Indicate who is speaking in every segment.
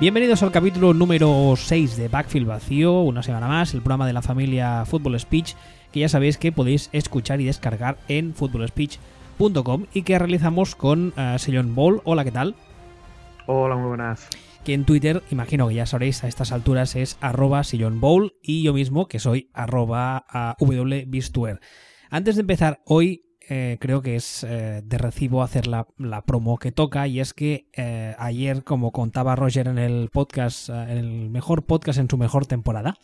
Speaker 1: Bienvenidos al capítulo número 6 de Backfield Vacío, una semana más, el programa de la familia Football Speech, que ya sabéis que podéis escuchar y descargar en footballspeech.com y que realizamos con uh, Sillon Ball. Hola, ¿qué tal?
Speaker 2: Hola, muy buenas.
Speaker 1: Que en Twitter, imagino que ya sabréis a estas alturas, es arroba Sillon Bowl y yo mismo, que soy arroba wbistuer. Antes de empezar, hoy eh, creo que es eh, de recibo hacer la, la, promo que toca y es que eh, ayer, como contaba Roger en el podcast, en el mejor podcast en su mejor temporada,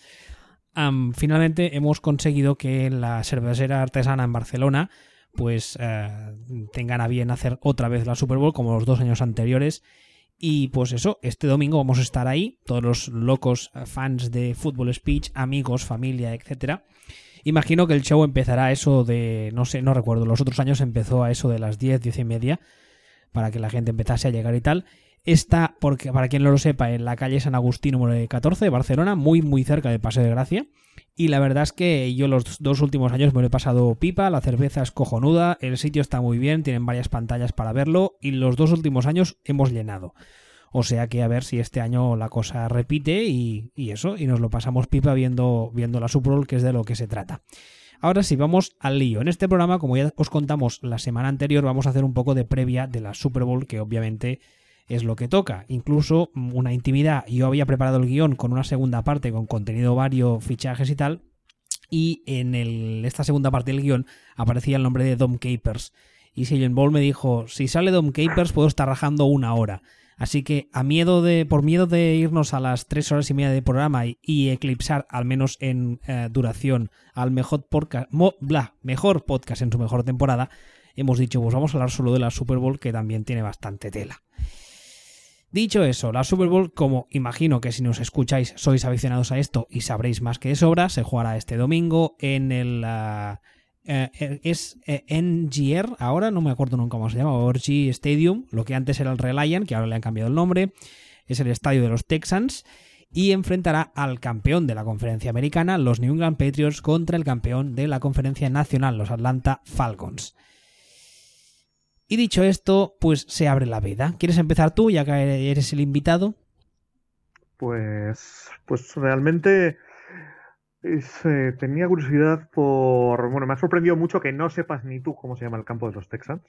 Speaker 1: finalmente hemos conseguido que la cervecera artesana en Barcelona pues tengan a bien hacer otra vez la Super Bowl como los dos años anteriores y pues eso, este domingo vamos a estar ahí, todos los locos fans de Football Speech, amigos, familia, etcétera. Imagino que el show empezará a eso de, no sé, no recuerdo, los otros años empezó a eso de las 10, 10 y media, para que la gente empezase a llegar y tal. Está, porque, para quien no lo sepa, en la calle San Agustín número 14 de Barcelona, muy muy cerca de Paseo de Gracia. Y la verdad es que yo los dos últimos años me lo he pasado pipa, la cerveza es cojonuda, el sitio está muy bien, tienen varias pantallas para verlo y los dos últimos años hemos llenado. O sea que a ver si este año la cosa repite y, eso, y nos lo pasamos pipa viendo, viendo la Super Bowl, que es de lo que se trata. Ahora sí, vamos al lío. En este programa, como ya os contamos la semana anterior, vamos a hacer un poco de previa de la Super Bowl, que obviamente es lo que toca. Incluso una intimidad. Yo había preparado el guion con una segunda parte con contenido vario, fichajes y tal. Y en esta segunda parte del guion aparecía el nombre de Dom Capers. Y Silent Ball me dijo, si sale Dom Capers puedo estar rajando una hora. Así que a miedo de, por miedo de irnos a las tres horas y media de programa y, eclipsar, al menos en eh, duración, al mejor podcast, mejor podcast en su mejor temporada, hemos dicho, pues vamos a hablar solo de la Super Bowl, que también tiene bastante tela. Dicho eso, la Super Bowl, como imagino que si nos escucháis sois aficionados a esto y sabréis más que de sobra, se jugará este domingo en el... Ah, eh, eh, es eh, NGR, ahora no me acuerdo nunca cómo se llama, Orgy Stadium, lo que antes era el Reliant, que ahora le han cambiado el nombre, es el estadio de los Texans, y enfrentará al campeón de la conferencia americana, los New England Patriots, contra el campeón de la conferencia nacional, los Atlanta Falcons. Y dicho esto, pues se abre la veda. ¿Quieres empezar tú, ya que eres el invitado?
Speaker 2: Pues, pues realmente eh, tenía curiosidad por. Bueno, me ha sorprendido mucho que no sepas ni tú cómo se llama el campo de los Texans.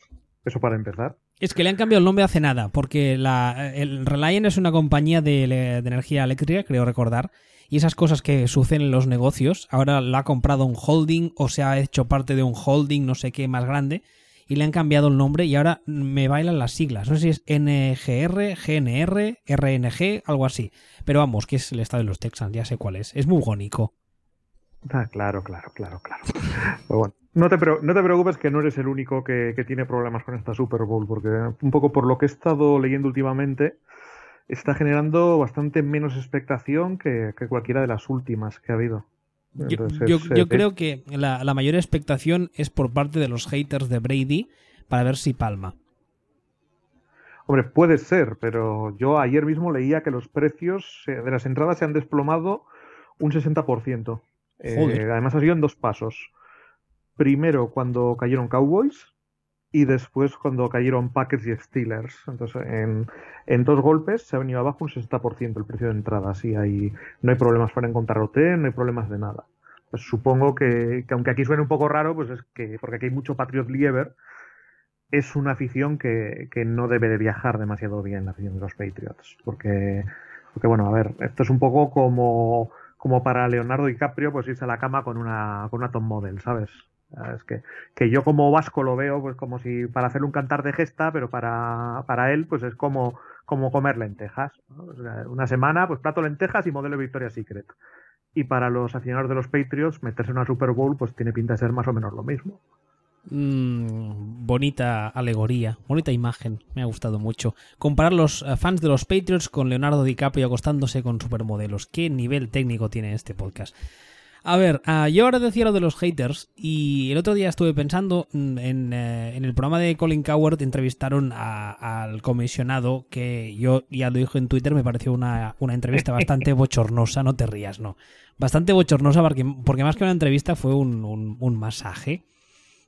Speaker 2: Eso para empezar.
Speaker 1: Es que le han cambiado el nombre hace nada, porque la, el Reliant es una compañía de, de, energía eléctrica, creo recordar. Y esas cosas que suceden en los negocios, ahora la ha comprado un holding o se ha hecho parte de un holding, no sé qué, más grande. Y le han cambiado el nombre y ahora me bailan las siglas. No sé si es NGR, GNR, RNG, algo así. Pero vamos, que es el estado de los Texans, ya sé cuál es. Es muy gónico.
Speaker 2: Ah, claro, claro, claro, claro. bueno, no te, no te preocupes que no eres el único que, tiene problemas con esta Super Bowl, porque un poco por lo que he estado leyendo últimamente, está generando bastante menos expectación que, cualquiera de las últimas que ha habido.
Speaker 1: yo, creo que la, la, mayor expectación es por parte de los haters de Brady para ver si palma.
Speaker 2: Hombre, puede ser, pero yo ayer mismo leía que los precios de las entradas se han desplomado un 60%. Eh, además ha sido en dos pasos. Primero cuando cayeron Cowboys y después cuando cayeron Packers y Steelers. Entonces, en, dos golpes se ha venido abajo un 60% el precio de entrada. Así hay, no hay problemas para encontrar hotel, no hay problemas de nada. Pues supongo que, aunque aquí suene un poco raro, pues es que, porque aquí hay mucho Patriot Lieber, es una afición que, que, no debe de viajar demasiado bien, la afición de los Patriots. Porque, porque, bueno, a ver, esto es un poco como como para Leonardo DiCaprio, pues irse a la cama con una, con una top model, ¿sabes? Es que, que yo como vasco lo veo pues como si para hacer un cantar de gesta, pero para, para él pues es como, como comer lentejas. una semana, pues plato lentejas y modelo Victoria's Secret. Y para los aficionados de los Patriots, meterse en una Super Bowl pues tiene pinta de ser más o menos lo mismo.
Speaker 1: Mm, bonita alegoría, bonita imagen, me ha gustado mucho. Comparar los eh, fans de los Patriots con Leonardo DiCaprio acostándose con supermodelos. ¿Qué nivel técnico tiene este podcast? A ver, uh, yo ahora decía lo de los haters y el otro día estuve pensando mm, en, eh, en el programa de Colin Coward entrevistaron al comisionado que yo ya lo dije en Twitter, me pareció una, una entrevista bastante bochornosa, no te rías, no. Bastante bochornosa porque, porque más que una entrevista fue un, un, un masaje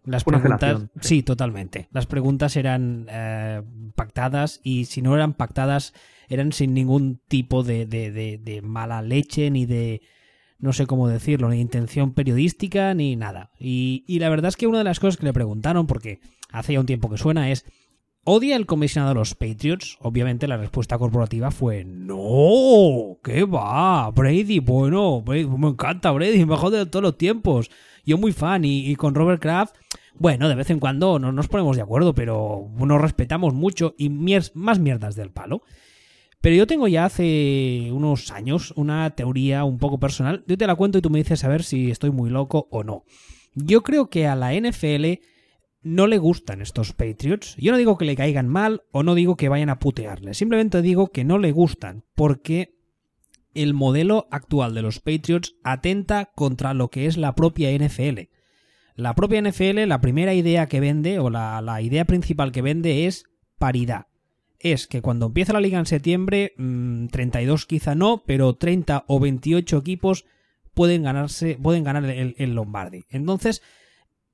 Speaker 1: Las preguntas, sí, totalmente. Las preguntas eran eh, pactadas y si no eran pactadas eran sin ningún tipo de, de, mala leche ni de, no sé cómo decirlo, ni intención periodística ni nada. Y, y, la verdad es que una de las cosas que le preguntaron, porque hace ya un tiempo que suena, es ¿Odia el comisionado a los Patriots? Obviamente la respuesta corporativa fue no, ¿qué va? Brady, bueno, me encanta Brady, mejor de todos los tiempos. Yo muy fan y, con Robert Kraft, bueno, de vez en cuando no nos ponemos de acuerdo, pero nos respetamos mucho y más mierdas del palo. Pero yo tengo ya hace unos años una teoría un poco personal. Yo te la cuento y tú me dices a ver si estoy muy loco o no. Yo creo que a la NFL no le gustan estos Patriots. Yo no digo que le caigan mal o no digo que vayan a putearle, simplemente digo que no le gustan porque el modelo actual de los Patriots atenta contra lo que es la propia NFL. La propia NFL, la primera idea que vende o la, idea principal que vende es paridad. Es que cuando empieza la liga en septiembre, 32 mm, quizá no, pero 30 o 28 equipos pueden ganarse, pueden ganar el, el Lombardi. Entonces,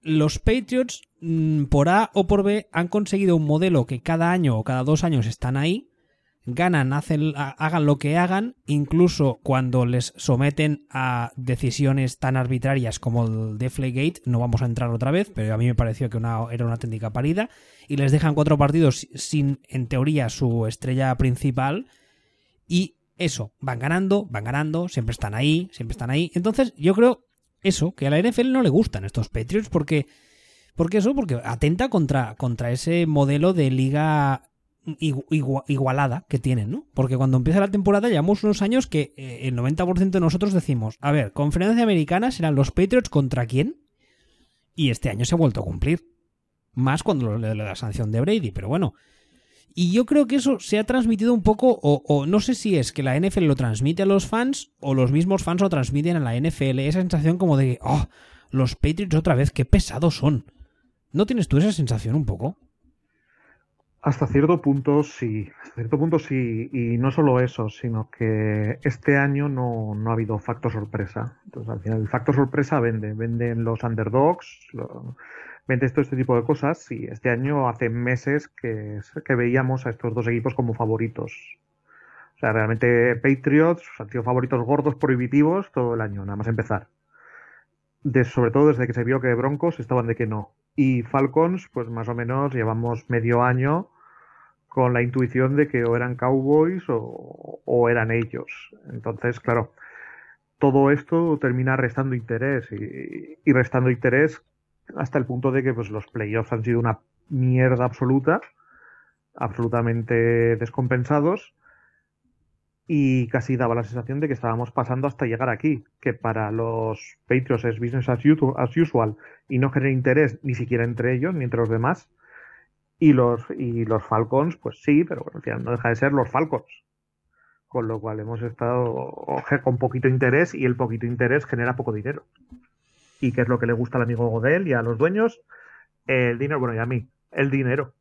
Speaker 1: los Patriots, mm, por A o por B, han conseguido un modelo que cada año o cada dos años están ahí, ganan, hacen, hagan lo que hagan, incluso cuando les someten a decisiones tan arbitrarias como el Deflategate, no vamos a entrar otra vez, pero a mí me pareció que una, era una auténtica parida, y les dejan cuatro partidos sin, en teoría, su estrella principal, y eso, van ganando, van ganando, siempre están ahí, siempre están ahí. Entonces, yo creo eso, que a la NFL no le gustan estos Patriots porque, porque eso, porque atenta contra, contra ese modelo de liga igualada que tienen, ¿no? Porque cuando empieza la temporada llevamos unos años que eh, el 90% de nosotros decimos, a ver, conferencia americana serán los Patriots contra quién? Y este año se ha vuelto a cumplir. Más cuando le la sanción de Brady, pero bueno, y yo creo que eso se ha transmitido un poco, o, no sé si es que la NFL lo transmite a los fans o los mismos fans lo transmiten a la NFL. Esa sensación como de, oh, los Patriots otra vez, qué pesados son. ¿No tienes tú esa sensación un poco?
Speaker 2: Hasta cierto punto sí, hasta cierto punto sí, y no solo eso, sino que este año no, ha habido factor sorpresa. Entonces, al final, el factor sorpresa vende, venden los underdogs, vende todo este tipo de cosas y este año hace meses que, que veíamos a estos dos equipos como favoritos. O sea, realmente Patriots han sido favoritos gordos prohibitivos todo el año, nada más empezar. Sobre todo desde que se vio que Broncos estaban de que no. Y Falcons, pues más o menos llevamos medio año con la intuición de que o eran Cowboys o, o eran ellos. Entonces, claro, todo esto termina restando interés y, y restando interés hasta el punto de que pues, los playoffs han sido una mierda absoluta, absolutamente descompensados, y casi daba la sensación de que estábamos pasando hasta llegar aquí, que para los Patriots es business as usual y no genera interés ni siquiera entre ellos ni entre los demás. Y los, y los Falcons, pues sí, pero bueno, al no deja de ser los Falcons. Con lo cual hemos estado con poquito interés y el poquito interés genera poco dinero y qué es lo que le gusta al amigo Godel y a los dueños, el dinero, bueno, y a mí, el dinero.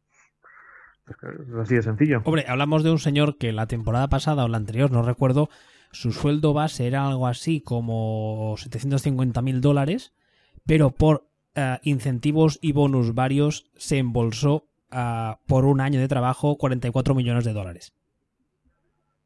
Speaker 2: Así de sencillo.
Speaker 1: Hombre, hablamos de un señor que la temporada pasada o la anterior, no recuerdo, su sueldo base era algo así como 750 mil dólares, pero por eh, incentivos y bonus varios se embolsó eh, por un año de trabajo 44 millones de dólares.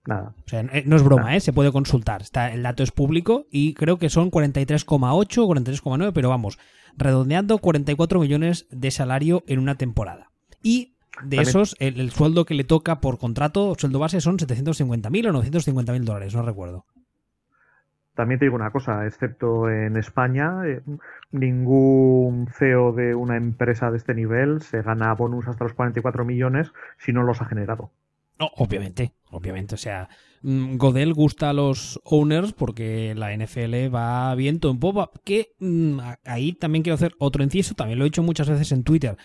Speaker 2: Nada.
Speaker 1: O sea, no es broma, ¿eh? se puede consultar. Está, el dato es público y creo que son 43,8 o 43,9, pero vamos, redondeando 44 millones de salario en una temporada. Y de esos, el, sueldo que le toca por contrato, sueldo base, son 750.000 o 950.000 dólares, no recuerdo.
Speaker 2: También te digo una cosa, excepto en España, eh, ningún CEO de una empresa de este nivel se gana bonus hasta los 44 millones si no los ha generado.
Speaker 1: No, obviamente, obviamente. O sea, mm, Godel gusta a los owners porque la NFL va viento en popa. Que mm, ahí también quiero hacer otro inciso, también lo he hecho muchas veces en Twitter.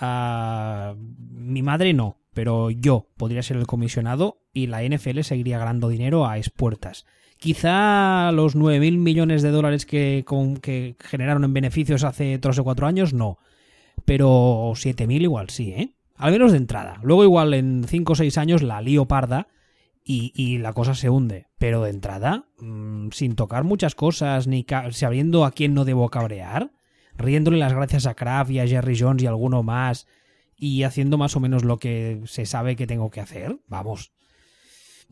Speaker 1: Mi madre no, pero yo podría ser el comisionado y la NFL seguiría ganando dinero a expuertas. Quizá los 9.000 millones de dólares que, generaron en beneficios hace 3 o 4 años, no. Pero 7.000 igual sí, ¿eh? Al menos de entrada. Luego igual en 5 o 6 años la lío parda y, la cosa se hunde. Pero de entrada, mm, sin tocar muchas cosas, ni sabiendo a quién no debo cabrear, riéndole las gracias a Kraft y a Jerry Jones y alguno más y haciendo más o menos lo que se sabe que tengo que hacer. Vamos.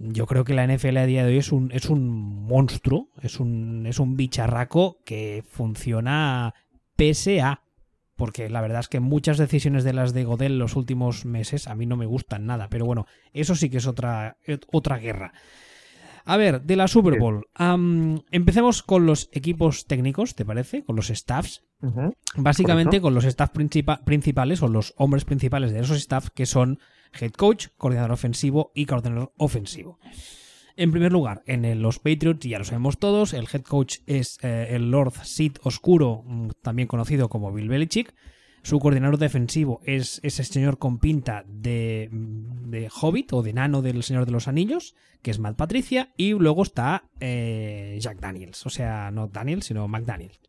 Speaker 1: Yo creo que la NFL a día de hoy es un, es un monstruo, es un, es un bicharraco que funciona pese a. Porque la verdad es que muchas decisiones de las de Godel los últimos meses a mí no me gustan nada. Pero bueno, eso sí que es otra, otra guerra. A ver, de la Super Bowl. empecemos con los equipos técnicos, ¿te parece? Con los staffs. Básicamente con los staff principales o los hombres principales de esos staff que son head coach, coordinador ofensivo y coordinador ofensivo. En primer lugar, en los Patriots, ya lo sabemos todos, el head coach es eh, el Lord Sid Oscuro, mm, también conocido como Bill Belichick. Su coordinador defensivo es ese señor con pinta de, de, Hobbit o de nano del Señor de los Anillos, que es Matt Patricia, y luego está eh, Jack Daniels, o sea, no Daniels, sino McDaniels.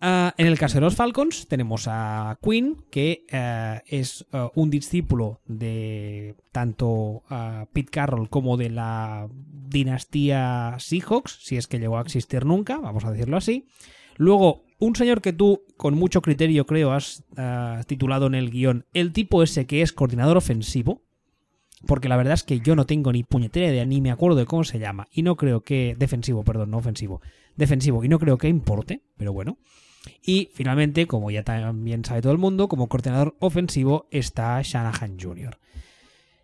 Speaker 1: Ah, en el caso de los Falcons tenemos a Quinn, que eh, es eh, un discípulo de tanto Pete Carroll como de la dinastía Seahawks, si es que llegó a existir nunca, vamos a decirlo así. Luego, un señor que tú, con mucho criterio, creo, has eh, titulado en el guion, el tipo ese que es coordinador ofensivo, porque la verdad es que yo no tengo ni puñetera idea, ni me acuerdo de cómo se llama, y no creo que... Defensivo, perdón, no ofensivo. Defensivo, y no creo que importe, pero bueno. Y finalmente, como ya también sabe todo el mundo, como coordinador ofensivo está Shanahan Jr.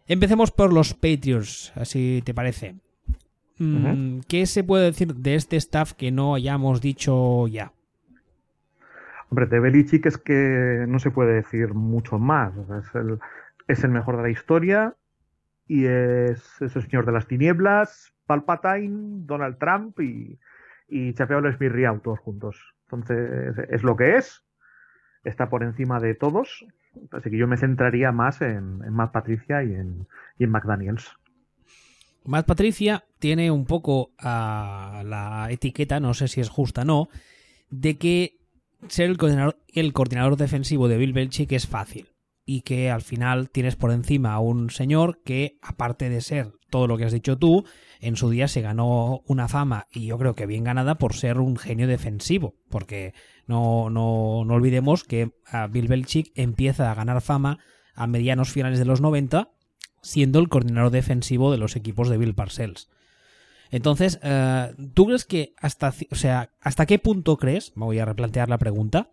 Speaker 1: Empecemos por los Patriots, así te parece. Mm, ¿Qué se puede decir de este staff que no hayamos dicho ya?
Speaker 2: Hombre, de Belichick es que no se puede decir mucho más. es, el, es, el, mejor de la historia y es, el señor de las tinieblas, Palpatine, Donald Trump y, y Chapeau Smith todos juntos. Entonces, es lo que es. Está por encima de todos. Así que yo me centraría más en, en Matt Patricia y en, y en McDaniels.
Speaker 1: Matt Patricia tiene un poco a la etiqueta, no sé si es justa o no, de que ser el coordinador, el coordinador defensivo de Bill Belichick es fácil y que al final tienes por encima a un señor que, aparte de ser todo lo que has dicho tú, en su día se ganó una fama y yo creo que bien ganada por ser un genio defensivo, porque no, no, no olvidemos que Bill Belichick empieza a ganar fama a medianos finales de los 90 siendo el coordinador defensivo de los equipos de Bill Parcells. Entonces, eh, ¿tú crees que hasta, o sea, hasta qué punto crees, me voy a replantear la pregunta,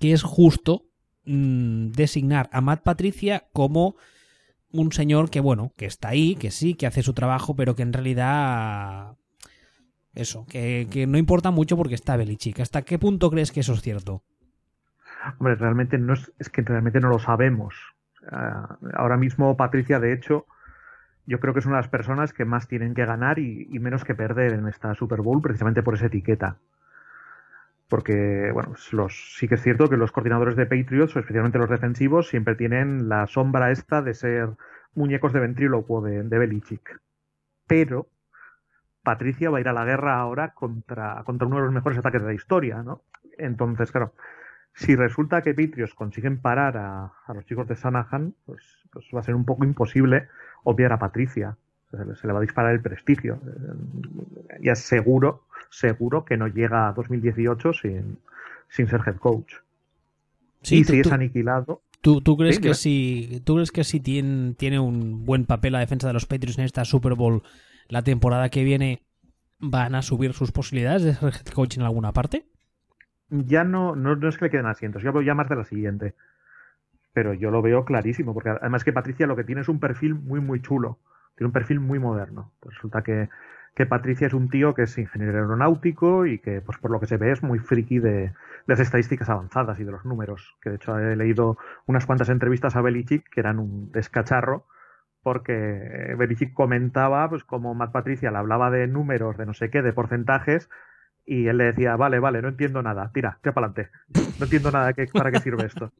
Speaker 1: que es justo mm, designar a Matt Patricia como un señor que, bueno, que está ahí, que sí, que hace su trabajo, pero que en realidad... Eso, que, que no importa mucho porque está Belichick. ¿Hasta qué punto crees que eso es cierto?
Speaker 2: Hombre, realmente no es, es que realmente no lo sabemos. Ah, ahora mismo Patricia, de hecho, yo creo que es una de las personas que más tienen que ganar y, menos que perder en esta Super Bowl, precisamente por esa etiqueta. Porque, bueno, sí que es cierto que los coordinadores de Patriots, especialmente los defensivos, siempre tienen la sombra esta de ser muñecos de ventrílocuo de, de Belichick. Pero Patricia va a ir a la guerra ahora contra, contra uno de los mejores ataques de la historia, ¿no? Entonces, claro, si resulta que Patriots consiguen parar a, los chicos de Sanahan, pues, pues, va a ser un poco imposible obviar a Patricia. Se le, va a disparar el prestigio. Ya seguro, seguro que no llega a 2018 sin, sin ser head coach.
Speaker 1: Sí,
Speaker 2: y si es aniquilado.
Speaker 1: ¿Tú, tú crees que si, ¿Tú crees que si tiene, tiene un buen papel la defensa de los Patriots en esta Super Bowl la temporada que viene, van a subir sus posibilidades de ser head coach en alguna parte?
Speaker 2: ya no, no, es que le queden asientos, yo hablo ya más de la siguiente. Pero yo lo veo clarísimo, porque además que Patricia lo que tiene es un perfil muy, muy chulo. Tiene un perfil muy moderno. Pues resulta que, que Patricia es un tío que es ingeniero aeronáutico y que, pues por lo que se ve, es muy friki de, las estadísticas avanzadas y de los números. Que de hecho he leído unas cuantas entrevistas a Belichick que eran un descacharro porque Belichick comentaba pues como Matt Patricia le hablaba de números, de no sé qué, de porcentajes, y él le decía, vale, vale, no entiendo nada, tira, tira para adelante. No entiendo nada de para qué sirve esto.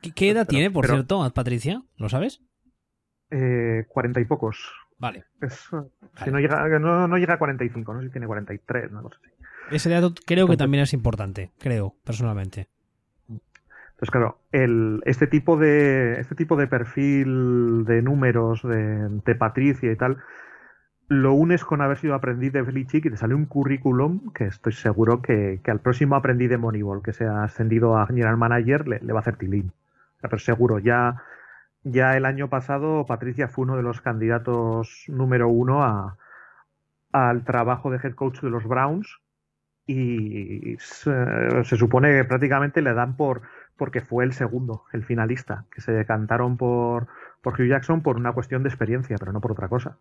Speaker 1: ¿Qué, edad tiene, por cierto, Patricia? ¿Lo sabes?
Speaker 2: Eh, cuarenta y pocos.
Speaker 1: Vale.
Speaker 2: no, llega, no, llega a 45, no sé si tiene 43, no sé.
Speaker 1: Ese dato creo que también es importante, creo, personalmente.
Speaker 2: Entonces, claro, el, este, tipo de, este tipo de perfil de números de, de Patricia y tal, lo unes con haber sido aprendiz de Belichick y te sale un currículum que estoy seguro que, al próximo aprendiz de Moneyball que se ha ascendido a general manager le, va a hacer tilín. Pero seguro, ya, ya el año pasado Patricia fue uno de los candidatos número uno a, al trabajo de head coach de los Browns y se, supone que prácticamente le dan por porque fue el segundo, el finalista, que se decantaron por, por Hugh Jackson por una cuestión de experiencia, pero no por otra cosa.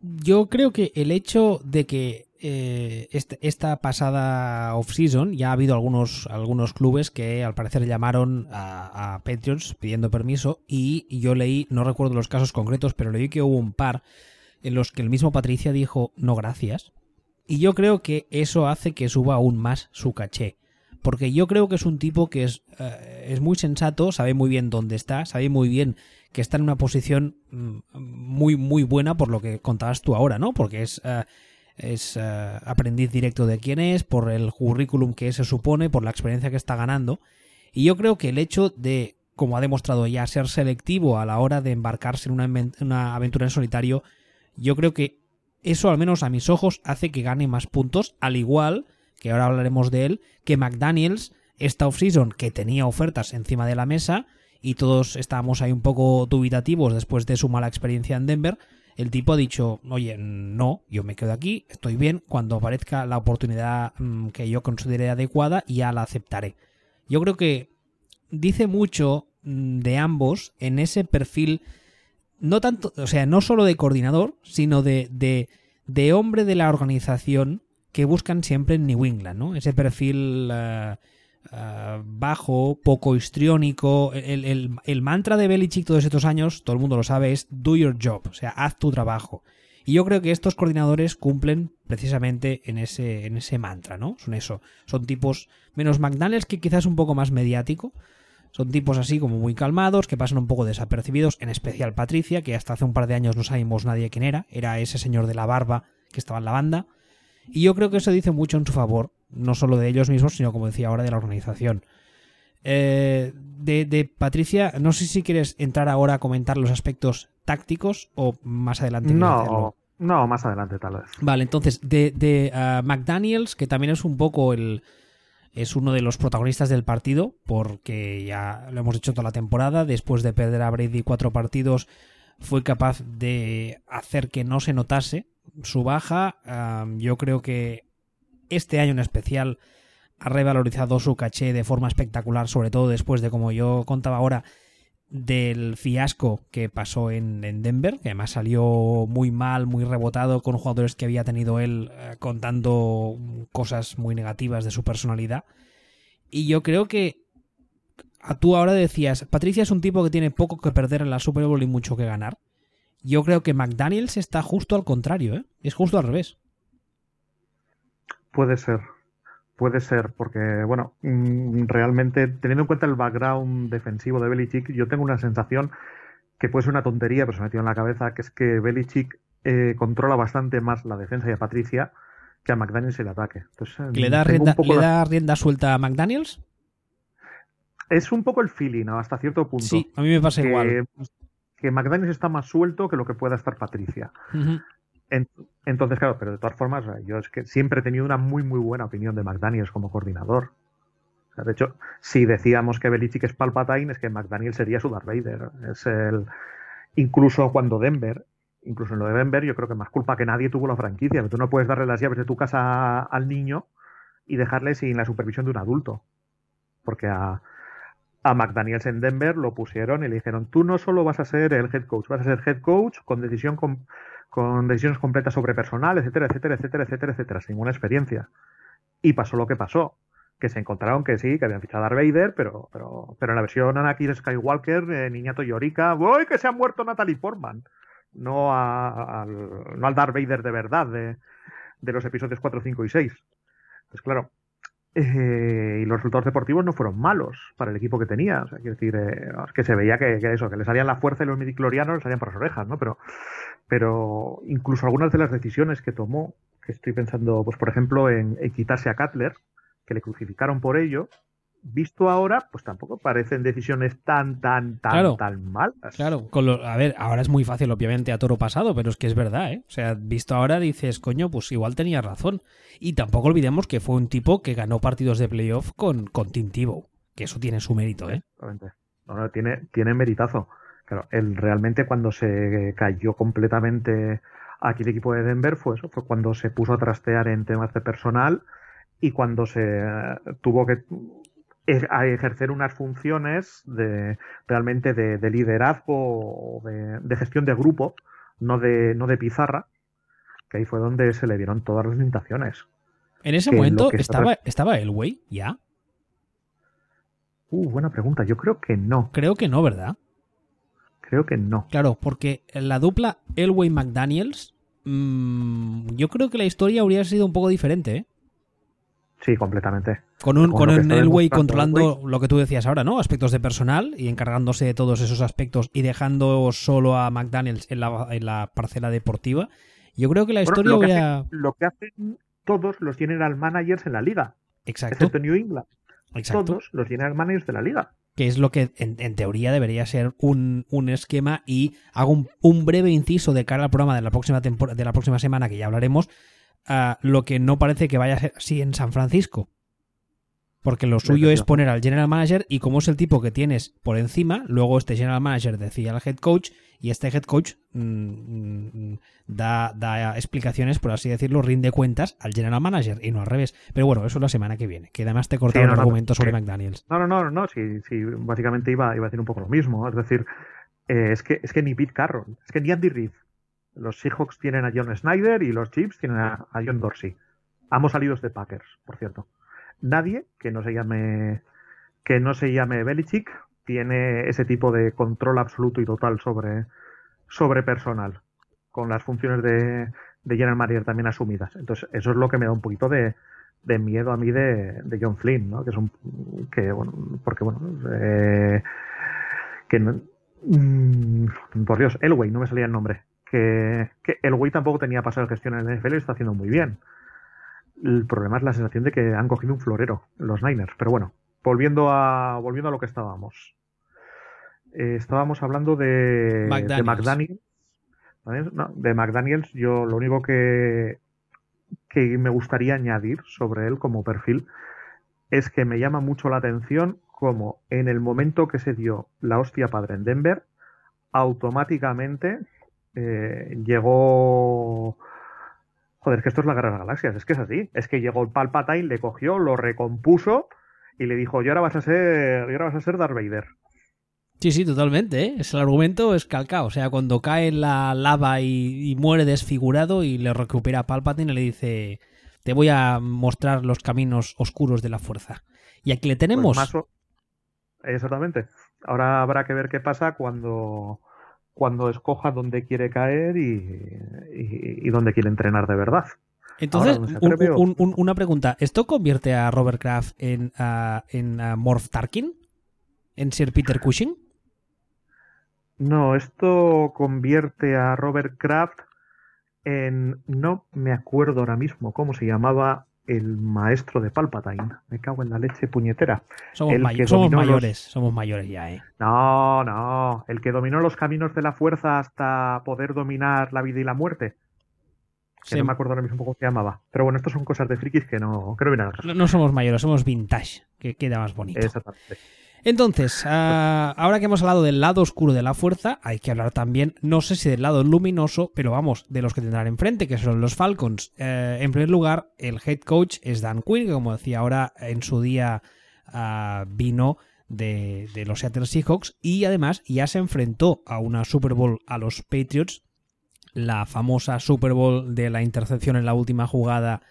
Speaker 1: Yo creo que el hecho de que eh, este, esta pasada off-season ya ha habido algunos, algunos clubes que al parecer llamaron a, a Patriots pidiendo permiso y yo leí, no recuerdo los casos concretos, pero leí que hubo un par en los que el mismo Patricia dijo no gracias. Y yo creo que eso hace que suba aún más su caché porque yo creo que es un tipo que es, eh, es muy sensato, sabe muy bien dónde está, sabe muy bien que está en una posición mm, muy, muy buena por lo que contabas tú ahora, ¿no? Porque es, eh, es eh, aprendiz directo de quién es, por el currículum que se supone, por la experiencia que está ganando. Y yo creo que el hecho de, como ha demostrado ya, ser selectivo a la hora de embarcarse en una, una aventura en solitario, yo creo que eso, al menos a mis ojos, hace que gane más puntos, al igual que ahora hablaremos de él, que McDaniels, esta offseason que tenía ofertas encima de la mesa y todos estábamos ahí un poco dubitativos después de su mala experiencia en Denver, el tipo ha dicho, oye, no, yo me quedo aquí, estoy bien, cuando aparezca la oportunidad mm, que yo considere adecuada, ya la aceptaré. Yo creo que dice mucho mm, de ambos en ese perfil, no tanto, o sea, no solo de coordinador, sino de, de, de hombre de la organización que buscan siempre en New England, ¿no? Ese perfil eh, eh, bajo, poco histriónico. El, mantra de Belichick todos estos años, todo el mundo lo sabe, es do your job, o sea, haz tu trabajo. Y yo creo que estos coordinadores cumplen precisamente en ese, en ese mantra, ¿no? Son eso. Son tipos, menos McDaniels, que quizás un poco más mediático. Son tipos así como muy calmados, que pasan un poco desapercibidos, en especial Patricia, que hasta hace un par de años no sabíamos nadie quién era. Era ese señor de la barba que estaba en la banda. Y yo creo que eso dice mucho en su favor, no solo de ellos mismos, sino como decía ahora de la organización. Eh, de, Patricia, no sé si quieres entrar ahora a comentar los aspectos tácticos o más adelante.
Speaker 2: No, no, más adelante tal vez.
Speaker 1: Vale, entonces, de, de uh, McDaniels, que también es un poco el... Es uno de los protagonistas del partido, porque ya lo hemos hecho toda la temporada. Después de perder a Brady cuatro partidos, fue capaz de hacer que no se notase su baja. yo creo que este año en especial ha revalorizado su caché de forma espectacular, sobre todo después de, como yo contaba ahora, del fiasco que pasó en, Denver, que además salió muy mal, muy rebotado con jugadores que había tenido él eh, contando cosas muy negativas de su personalidad. Y yo creo que a tú ahora decías, Patricia es un tipo que tiene poco que perder en la Super Bowl y mucho que ganar. Yo creo que McDaniels está justo al contrario, ¿eh? Es justo al revés.
Speaker 2: Puede ser, puede ser, porque, bueno, mm, realmente, teniendo en cuenta el background defensivo de Belichick, yo tengo una sensación que puede ser una tontería, pero se me metió en la cabeza, que es que Belichick eh, controla bastante más la defensa de Patricia que a McDaniels el ataque.
Speaker 1: ¿Le, da rienda, ¿Le da rienda suelta a McDaniels?
Speaker 2: Es un poco el feeling, ¿no? Hasta cierto punto.
Speaker 1: Sí, a mí me pasa igual
Speaker 2: que McDaniels está más suelto que lo que pueda estar Patricia. Entonces, claro, pero de todas formas, yo es que siempre he tenido una muy, muy buena opinión de McDaniels como coordinador. de hecho, si decíamos que Belichick es Palpatine, es que McDaniel sería su Darth. Es el. Incluso cuando Denver, incluso en lo de Denver, yo creo que más culpa que nadie tuvo la franquicia. Pero tú no puedes darle las llaves de tu casa al niño y dejarle sin la supervisión de un adulto. Porque a, a McDaniels en Denver lo pusieron y le dijeron, tú no solo vas a ser el head coach, vas a ser head coach con decisión con, decisiones completas sobre personal, etcétera, etcétera, etcétera, etcétera, etcétera, sin ninguna experiencia. Y pasó lo que pasó, que se encontraron que sí, que habían fichado a Darth Vader, pero, pero, pero en la versión Anakin Skywalker, eh, Niñato Yorika, ¡voy que se ha muerto Natalie Portman! No, al, no al Darth Vader de verdad de, de los episodios 4, 5 y 6. Pues claro, eh, y los resultados deportivos no fueron malos para el equipo que tenía. O sea, quiero decir, eh, que se veía que, eso, que le salían la fuerza y los midiclorianos le salían por las orejas, ¿no? Pero, pero incluso algunas de las decisiones que tomó, que estoy pensando, pues por ejemplo, en, quitarse a Cutler, que le crucificaron por ello, visto ahora, pues tampoco parecen decisiones tan, tan, tan, tan malas.
Speaker 1: Claro, con a ver, ahora es muy fácil, obviamente, a toro pasado, pero es que es verdad, ¿eh? O sea, visto ahora dices, coño, pues igual tenía razón. Y tampoco olvidemos que fue un tipo que ganó partidos de playoff con, con Tim que eso tiene su mérito, ¿eh?
Speaker 2: No, no, tiene, tiene meritazo. Claro, él realmente cuando se cayó completamente aquí el equipo de Denver fue eso, fue cuando se puso a trastear en temas de personal y cuando se tuvo que a ejercer unas funciones de realmente de, liderazgo o de, gestión de grupo, no de, no de pizarra, que ahí fue donde se le dieron todas las limitaciones.
Speaker 1: En ese momento estaba, estaba Elway ya.
Speaker 2: Uh, buena pregunta. Yo creo que no.
Speaker 1: Creo que no, ¿verdad?
Speaker 2: Creo que no.
Speaker 1: Claro, porque la dupla Elway McDaniels, mm, yo creo que la historia habría sido un poco diferente, ¿eh?
Speaker 2: Sí, completamente.
Speaker 1: Con un, con un Elway controlando lo que tú decías ahora, ¿no? Aspectos de personal y encargándose de todos esos aspectos y dejando solo a McDaniels en la, en la parcela deportiva. Yo creo que la historia
Speaker 2: lo
Speaker 1: que,
Speaker 2: hacen, lo que hacen todos los general managers en la liga.
Speaker 1: Exacto.
Speaker 2: Excepto New England. Todos los general managers de la liga.
Speaker 1: Que es lo que en, teoría debería ser un, un esquema. Y hago un, un, breve inciso de cara al programa de la próxima, de la próxima semana, que ya hablaremos lo que no parece que vaya a ser así en San Francisco. Porque lo suyo es poner al general manager y como es el tipo que tienes por encima, luego este general manager decía al head coach y este head coach mm, mm, da, da, explicaciones, por así decirlo, rinde cuentas al general manager y no al revés. Pero bueno, eso es la semana que viene, que además te he cortado un argumento sobre McDaniels.
Speaker 2: No, no, no, no, sí, sí, básicamente iba, iba a decir un poco lo mismo. Es decir, eh, es, que, es que ni Pete Carroll, es que ni Andy Reid, los Seahawks tienen a John Snyder y los Chiefs tienen a, John Dorsey. Ambos salidos de Packers, por cierto. Nadie que no se llame que no se llame Belichick tiene ese tipo de control absoluto y total sobre, sobre personal, con las funciones de, de General Manager también asumidas. Entonces, eso es lo que me da un poquito de, miedo a mí de, John Flynn, ¿no? Que es un que bueno, porque bueno, eh, que mm, por Dios, Elway, no me salía el nombre que, el Wii tampoco tenía pasado de gestión en el NFL y está haciendo muy bien. El problema es la sensación de que han cogido un florero los Niners. Pero bueno, volviendo a, volviendo a lo que estábamos. Eh, estábamos hablando de McDaniels. De McDaniels. yo lo único que, que me gustaría añadir sobre él como perfil es que me llama mucho la atención como en el momento que se dio la hostia padre en Denver, automáticamente eh, llegó. Joder, es que esto es la guerra de las galaxias, es que es así. Es que llegó el Palpatine, le cogió, lo recompuso y le dijo: Y ahora vas a ser, ahora vas a ser Darth Vader.
Speaker 1: Sí, sí, totalmente. ¿eh? Es el argumento es calcado. O sea, cuando cae en la lava y, muere desfigurado y le recupera a Palpatine y le dice: Te voy a mostrar los caminos oscuros de la fuerza. Y aquí le pues tenemos.
Speaker 2: Exactamente. Ahora habrá que ver qué pasa cuando cuando escoja dónde quiere caer y, dónde quiere entrenar de verdad.
Speaker 1: Entonces, una pregunta. ¿Esto convierte a Robert Kraft en, en Morph Tarkin? ¿En Sir Peter Cushing?
Speaker 2: No, esto convierte a Robert Kraft en. No me acuerdo ahora mismo cómo se llamaba el maestro de Palpatine. Me cago en la leche puñetera.
Speaker 1: Somos, mayores, somos mayores ya, ¿eh?
Speaker 2: No, no. El que dominó los caminos de la fuerza hasta poder dominar la vida y la muerte. Que no me acuerdo ahora mismo cómo se llamaba. Pero bueno, esto son cosas de frikis que no, que no
Speaker 1: No, somos mayores, somos vintage, que queda más bonito. Exactamente. Entonces, ah, ahora que hemos hablado del lado oscuro de la fuerza, hay que hablar también, no sé si del lado luminoso, pero vamos, de los que tendrán enfrente, que son los Falcons. Eh, en primer lugar, el head coach es Dan Quinn, que como decía ahora, en su día ah, vino de, de, los Seattle Seahawks y además ya se enfrentó a una Super Bowl a los Patriots, la famosa Super Bowl de la intercepción en la última jugada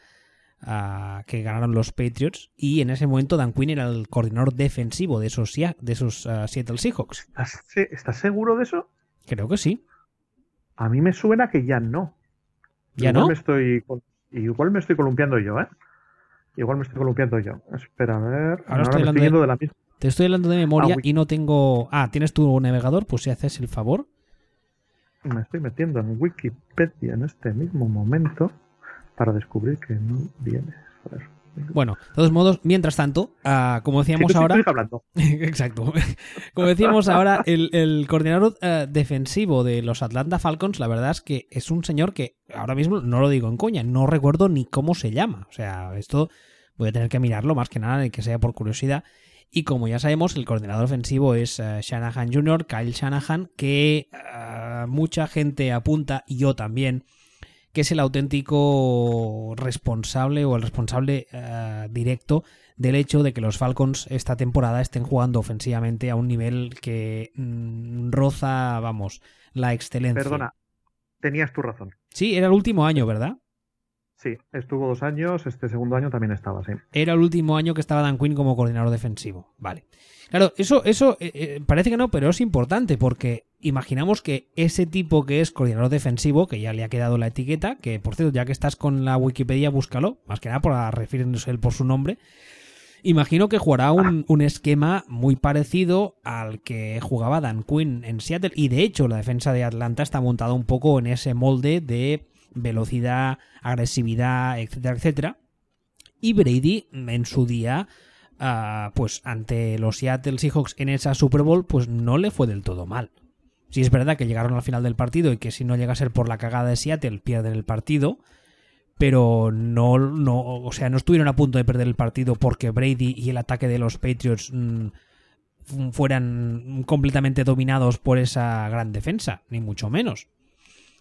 Speaker 1: que ganaron los Patriots y en ese momento Dan Quinn era el coordinador defensivo de esos, de esos ah, Seattle Seahawks.
Speaker 2: ¿Estás, seguro de eso?
Speaker 1: Creo que sí.
Speaker 2: A mí me suena que ya no.
Speaker 1: ¿Ya no?
Speaker 2: Me estoy, igual me estoy columpiando yo, ¿eh? Igual me estoy columpiando yo. Espera, a ver.
Speaker 1: Ahora, estoy de, la misma. Te estoy hablando de memoria ah, y no tengo... Ah, ¿tienes tu navegador? Pues si haces el favor.
Speaker 2: Me estoy metiendo en Wikipedia en este mismo momento para descubrir que no viene.
Speaker 1: Bueno, de todos modos, mientras tanto, uh, como decíamos
Speaker 2: sí,
Speaker 1: ahora. Exacto. como decíamos ahora, el, el coordinador uh, defensivo de los Atlanta Falcons, la verdad es que es un señor que ahora mismo no lo digo en coña, no recuerdo ni cómo se llama. O sea, esto voy a tener que mirarlo más que nada, que sea por curiosidad. Y como ya sabemos, el coordinador ofensivo es uh, Shanahan Jr., Kyle Shanahan, que mucha gente apunta, y yo también, que es el auténtico responsable o el responsable uh, directo del hecho de que los Falcons esta temporada estén jugando ofensivamente a un nivel que mm, roza, vamos, la excelencia.
Speaker 2: Perdona, tenías tu razón.
Speaker 1: Sí, era el último año, ¿verdad?
Speaker 2: Sí, estuvo dos años, este segundo año también estaba, sí.
Speaker 1: Era el último año que estaba Dan Quinn como coordinador defensivo. Vale. Claro, eso, eso eh, eh, parece que no, pero es importante porque imaginamos que ese tipo que es coordinador defensivo, que ya le ha quedado la etiqueta, que por cierto, ya que estás con la Wikipedia, búscalo, más que nada por refiriéndose él por su nombre. Imagino que jugará un, un, esquema muy parecido al que jugaba Dan Quinn en Seattle. Y de hecho, la defensa de Atlanta está montada un poco en ese molde de velocidad, agresividad, etcétera, etcétera. Y Brady en su día Uh, pues ante los Seattle Seahawks en esa Super Bowl, pues no le fue del todo mal. Si es verdad que llegaron al final del partido y que si no llega a ser por la cagada de Seattle pierden el partido, pero no, no, o sea, no estuvieron a punto de perder el partido porque Brady y el ataque de los Patriots mmm, fueran completamente dominados por esa gran defensa, ni mucho menos.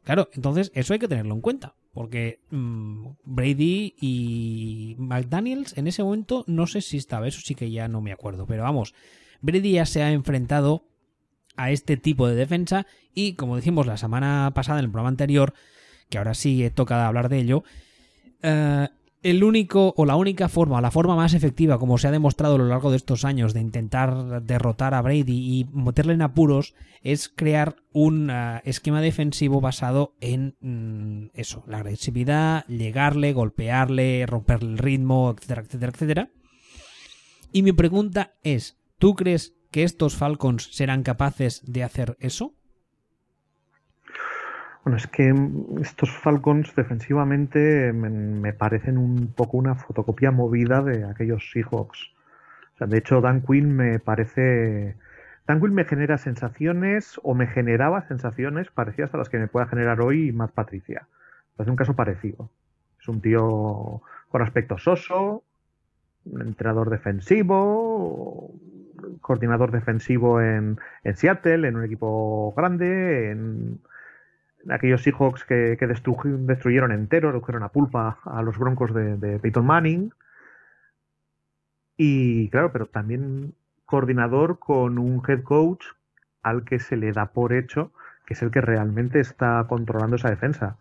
Speaker 1: Claro, entonces eso hay que tenerlo en cuenta. Porque mmm, Brady y McDaniels en ese momento no sé si estaba, eso sí que ya no me acuerdo. Pero vamos, Brady ya se ha enfrentado a este tipo de defensa y como dijimos la semana pasada en el programa anterior, que ahora sí toca hablar de ello, uh, el único o la única forma, la forma más efectiva, como se ha demostrado a lo largo de estos años, de intentar derrotar a Brady y meterle en apuros, es crear un uh, esquema defensivo basado en mm, eso, la agresividad, llegarle, golpearle, romperle el ritmo, etcétera, etcétera, etcétera. Y mi pregunta es, ¿tú crees que estos Falcons serán capaces de hacer eso?
Speaker 2: Bueno, es que estos Falcons defensivamente me, parecen un poco una fotocopia movida de aquellos Seahawks. O sea, de hecho, Dan Quinn me parece. Dan Quinn me genera sensaciones o me generaba sensaciones parecidas a las que me pueda generar hoy Matt Patricia. Es un caso parecido. Es un tío con aspecto soso, un entrenador defensivo, coordinador defensivo en, en Seattle, en un equipo grande, en aquellos Seahawks que, que destruyeron entero, redujeron a pulpa a los Broncos de, de, Peyton Manning. Y claro, pero también coordinador con un head coach al que se le da por hecho que es el que realmente está controlando esa defensa.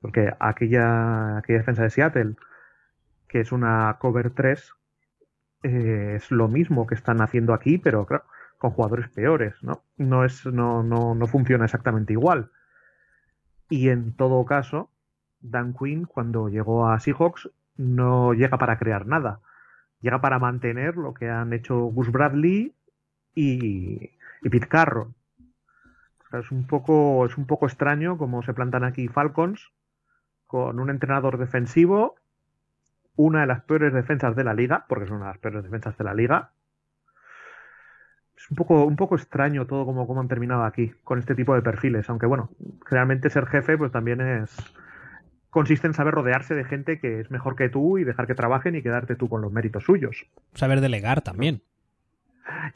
Speaker 2: Porque aquella, aquella defensa de Seattle, que es una cover 3, eh, es lo mismo que están haciendo aquí, pero claro, con jugadores peores, ¿no? No, es, no, no, no funciona exactamente igual. Y en todo caso, Dan Quinn, cuando llegó a Seahawks, no llega para crear nada. Llega para mantener lo que han hecho Gus Bradley y, y Pete Carroll. Es, un poco, es un poco extraño cómo se plantan aquí Falcons con un entrenador defensivo, una de las peores defensas de la liga, porque son una de las peores defensas de la liga, un poco, un poco extraño todo como, como han terminado aquí con este tipo de perfiles. Aunque bueno, realmente ser jefe pues también es consiste en saber rodearse de gente que es mejor que tú y dejar que trabajen y quedarte tú con los méritos suyos.
Speaker 1: Saber delegar también.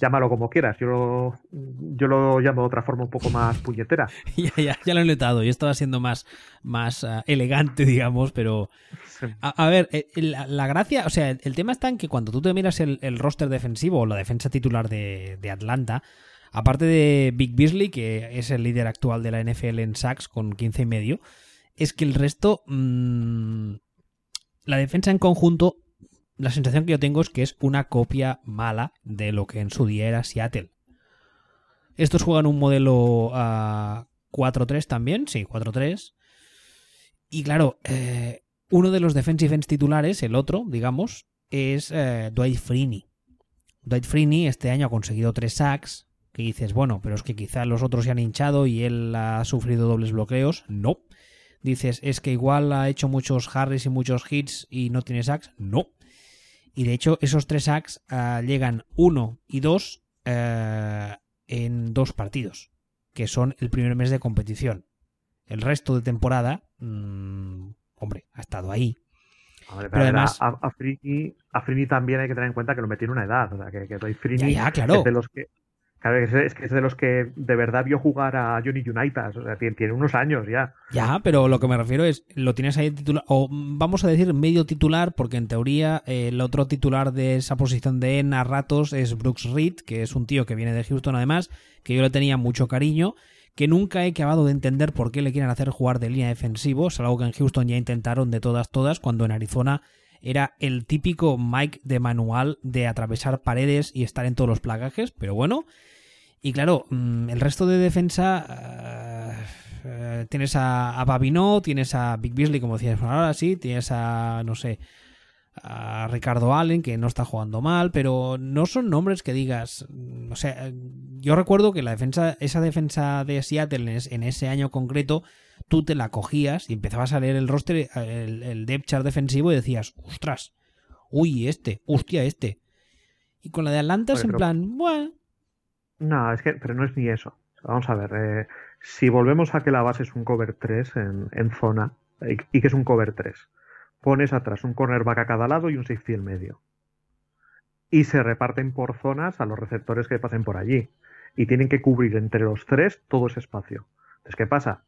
Speaker 2: Llámalo como quieras, yo lo, yo lo llamo de otra forma un poco más puñetera.
Speaker 1: ya, ya, ya, lo he notado, yo estaba siendo más, más uh, elegante, digamos, pero... Sí. A, a, ver, eh, la, la, gracia, o sea, el, el, tema está en que cuando tú te miras el, el roster defensivo o la defensa titular de, de, Atlanta, aparte de Big Beasley, que es el líder actual de la NFL en sacks con 15 y medio, es que el resto... Mmm, la defensa en conjunto la sensación que yo tengo es que es una copia mala de lo que en su día era Seattle. Estos juegan un modelo uh, 4-3 también, sí, 4-3. Y claro, eh, uno de los defensive ends titulares, el otro, digamos, es eh, Dwight Freeney. Dwight Freeney este año ha conseguido 3 sacks, que dices, bueno, pero es que quizá los otros se han hinchado y él ha sufrido dobles bloqueos. No. Dices, es que igual ha hecho muchos Harris y muchos hits y no tiene sacks. No Y de hecho, esos tres sacks ah, llegan uno y dos eh, en dos partidos, que son el primer mes de competición. El resto de temporada, mm, hombre, ha estado ahí.
Speaker 2: pero, además, a, Frini, también hay que tener en cuenta que lo metió en una edad. O sea, que, que Frini claro. de los que Claro, es, que es de los que de verdad vio jugar a Johnny Unitas. O sea, tiene, unos años ya.
Speaker 1: Ya, pero lo que me refiero es, lo tienes ahí titular, o vamos a decir medio titular, porque en teoría eh, el otro titular de esa posición de N a ratos es Brooks Reed, que es un tío que viene de Houston además, que yo le tenía mucho cariño, que nunca he acabado de entender por qué le quieren hacer jugar de línea defensivo, es algo que en Houston ya intentaron de todas, todas, cuando en Arizona era el típico Mike de manual de atravesar paredes y estar en todos los plagajes, pero bueno. Y claro, mm, el resto de defensa eh, eh, tienes a, a Babino, tienes a Big Beasley, como decías ahora, sí, tienes a, no sé, a Ricardo Allen, que no está jugando mal, pero no son nombres que digas. O sea, yo recuerdo que la defensa, esa defensa de Seattle en ese año concreto, tú te la cogías y empezabas a leer el roster, el, el depth chart defensivo y decías, ostras, uy, este, hostia, este. Y con la de Atlanta es en plan, bueno,
Speaker 2: no, es que, pero no es ni eso. Vamos a ver, eh, si volvemos a que la base es un cover 3 en, zona y, que es un cover 3, pones atrás un cornerback a cada lado y un safety en medio. Y se reparten por zonas a los receptores que pasen por allí. Y tienen que cubrir entre los tres todo ese espacio. Entonces, ¿qué pasa?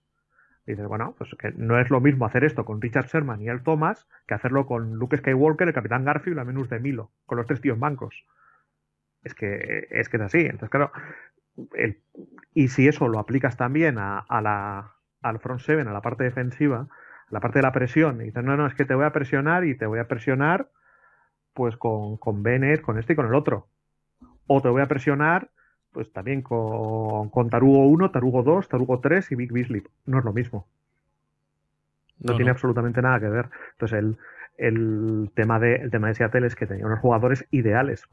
Speaker 2: Dices, bueno, pues que no es lo mismo hacer esto con Richard Sherman y el Thomas que hacerlo con Luke Skywalker, el Capitán Garfield y la Menus de Milo, con los tres tíos bancos. Es que es, que es así. Entonces, claro, y si eso lo aplicas también a, la, al front seven, a la parte defensiva, a la parte de la presión, y dices, no, no, es que te voy a presionar y te voy a presionar pues con, con con este y con el otro. O te voy a presionar pues también con, con Tarugo 1, Tarugo 2, Tarugo 3 y Big Beasley. No es lo mismo. No, tiene absolutamente nada que ver. Entonces, el, el tema de, el tema de Seattle es que tenía unos jugadores ideales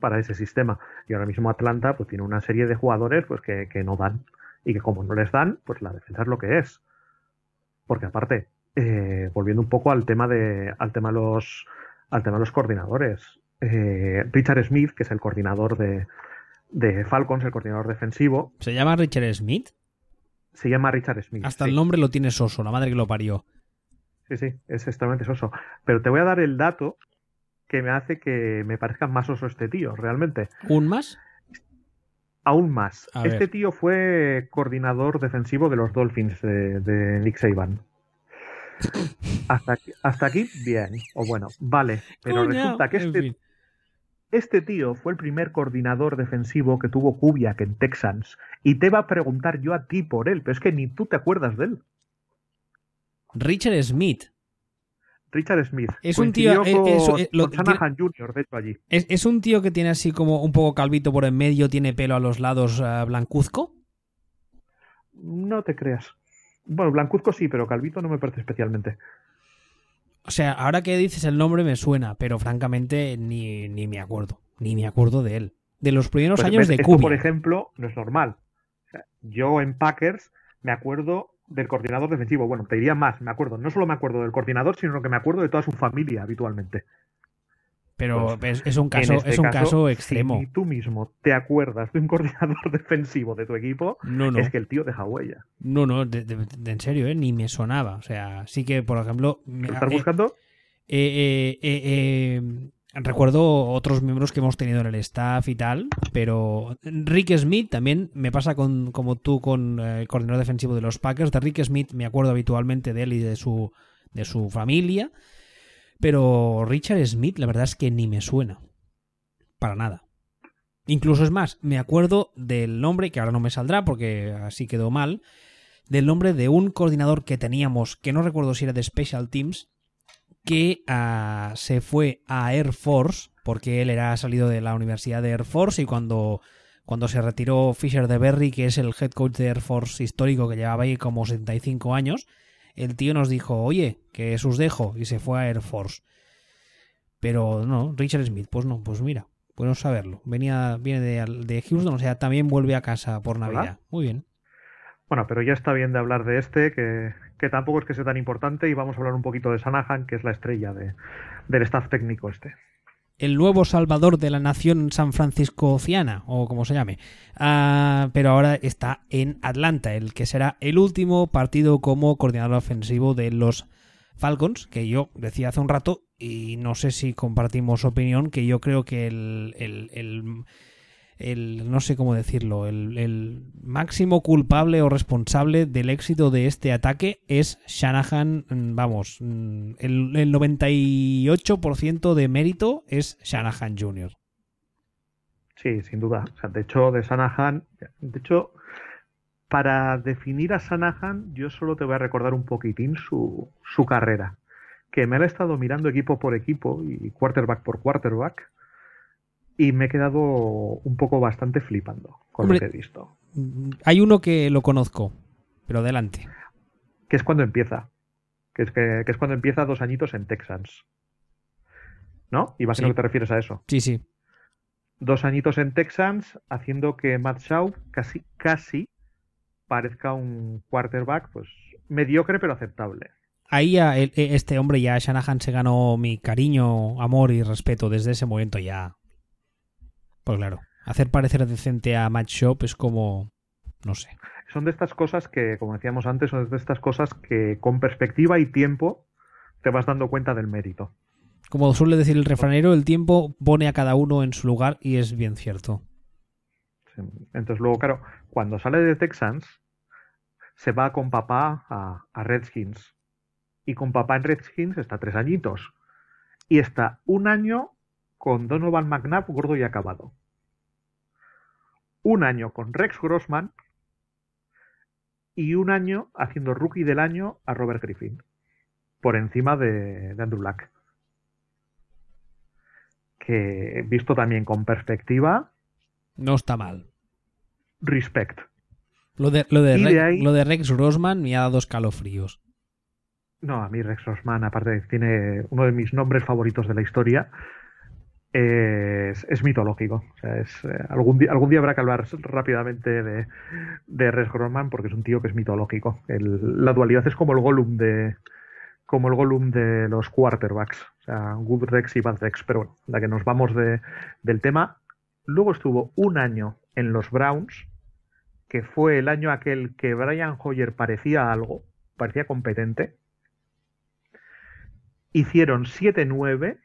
Speaker 2: para, ese sistema. Y ahora mismo Atlanta pues tiene una serie de jugadores pues que, no dan. Y que como no les dan, pues la defensa es lo que es. Porque aparte, eh, volviendo un poco al tema de, al tema de los, al tema de los coordinadores. Eh, Richard Smith, que es el coordinador de, de Falcons, el coordinador defensivo.
Speaker 1: ¿Se llama Richard Smith?
Speaker 2: Se llama Richard Smith.
Speaker 1: Hasta el nombre lo tiene soso, la madre que lo parió.
Speaker 2: Sí, sí, es extremadamente soso. Pero te voy a dar el dato que me hace que me parezca más oso este tío, realmente.
Speaker 1: ¿Un más?
Speaker 2: Aún más. este tío fue coordinador defensivo de los Dolphins de, Nick Saban. Hasta aquí, hasta aquí, bien. O bueno, vale. Pero resulta que este, este tío fue el primer coordinador defensivo que tuvo Kubiak en Texans. Y te va a preguntar yo a ti por él, pero es que ni tú te acuerdas de él.
Speaker 1: Richard Smith.
Speaker 2: Richard Smith.
Speaker 1: Es un tío.
Speaker 2: Jr., de hecho, allí.
Speaker 1: Es, un tío que tiene así como un poco calvito por en medio, tiene pelo a los lados eh, blancuzco.
Speaker 2: No te creas. Bueno, blancuzco sí, pero calvito no me parece especialmente.
Speaker 1: O sea, ahora que dices el nombre me suena, pero francamente ni, me acuerdo. Ni me acuerdo de él. De los primeros pues, años de Cuba.
Speaker 2: por ejemplo, no es normal. yo en Packers me acuerdo del coordinador defensivo. Bueno, te diría más, me acuerdo. No solo me acuerdo del coordinador, sino que me acuerdo de toda su familia habitualmente.
Speaker 1: Pero pues, es un caso, este es un caso, extremo.
Speaker 2: Si tú mismo te acuerdas de un coordinador defensivo de tu equipo, es que el tío deja huella.
Speaker 1: No, no, en serio, ¿eh? ni me sonaba. O sea, sí que, por ejemplo.
Speaker 2: ¿Estás buscando?
Speaker 1: Eh, eh, recuerdo otros miembros que hemos tenido en el staff y tal, pero Rick Smith también me pasa con, como tú con eh, el coordinador defensivo de los Packers. De Rick Smith me acuerdo habitualmente de él y de su, de su familia, pero Richard Smith la verdad es que ni me suena. Para nada. Incluso es más, me acuerdo del nombre, que ahora no me saldrá porque así quedó mal, del nombre de un coordinador que teníamos, que no recuerdo si era de Special Teams, que ah, se fue a Air Force, porque él era salido de la Universidad de Air Force y cuando, cuando se retiró Fisher de Berry, que es el head coach de Air Force histórico que llevaba ahí como 75 años, el tío nos dijo, oye, que sus dejo, y se fue a Air Force. Pero no, Richard Smith, pues no, pues mira, bueno saberlo. Venía, viene de, de Houston, o sea, también vuelve a casa por Navidad. Muy bien.
Speaker 2: Bueno, pero ya está bien de hablar de este, que, que, tampoco es que sea tan importante, y vamos a hablar un poquito de Sanahan, que es la estrella de, del staff técnico este.
Speaker 1: El nuevo salvador de la nación San Francisco-Ciana, o como se llame. Ah, pero ahora está en Atlanta, el que será el último partido como coordinador ofensivo de los Falcons, que yo decía hace un rato, y no sé si compartimos opinión, que yo creo que el, el, no sé cómo decirlo, el, máximo culpable o responsable del éxito de este ataque es Shanahan, mm, vamos, mm, el, el 98% de mérito es Shanahan Jr.
Speaker 2: Sí, sin duda. de hecho, de Shanahan, de hecho, para definir a Shanahan, yo solo te voy a recordar un poquitín su, su carrera. Que me he estado mirando equipo por equipo y quarterback por quarterback. Y me he quedado un poco bastante flipando con lo que he visto.
Speaker 1: Hay uno que lo conozco, pero adelante.
Speaker 2: Que es cuando empieza. Que es, que, es cuando empieza dos añitos en Texans. ¿No? Y vas a que te refieres a eso.
Speaker 1: Sí, sí.
Speaker 2: Dos añitos en Texans, haciendo que Matt Shaw casi, casi parezca un quarterback, pues mediocre pero aceptable.
Speaker 1: Ahí e, este hombre ya, Shanahan, se ganó mi cariño, amor y respeto desde ese momento ya. Pues claro, hacer parecer decente a Match Shop es como, no sé.
Speaker 2: Son de estas cosas que, como decíamos antes, son de estas cosas que con perspectiva y tiempo te vas dando cuenta del mérito.
Speaker 1: Como suele decir el refranero, el tiempo pone a cada uno en su lugar y es bien cierto.
Speaker 2: Entonces luego, claro, cuando sale de Texans, se va con papá a, Redskins. Y con papá en Redskins está tres añitos. Y está un año con Donovan McNabb gordo y acabado. Un año con Rex Grossman. Y un año haciendo rookie del año a Robert Griffin. Por encima de, de Andrew Luck. Que visto también con perspectiva.
Speaker 1: No está mal.
Speaker 2: Respect.
Speaker 1: Lo de, lo de, Rex, lo de Rex Grossman me ha dado escalofríos.
Speaker 2: No, a mí Rex Grossman, aparte, tiene uno de mis nombres favoritos de la historia. Es, mitológico. es, eh, algún, día, algún día habrá que hablar rápidamente de, de Rex Grossman porque es un tío que es mitológico. la dualidad es como el Gollum de como el Gollum de los quarterbacks. O sea, Good Rex y Bad Rex. Pero bueno, la que nos vamos de, del tema. Luego estuvo un año en los Browns que fue el año aquel que Brian Hoyer parecía algo, parecía competente. Hicieron 7-9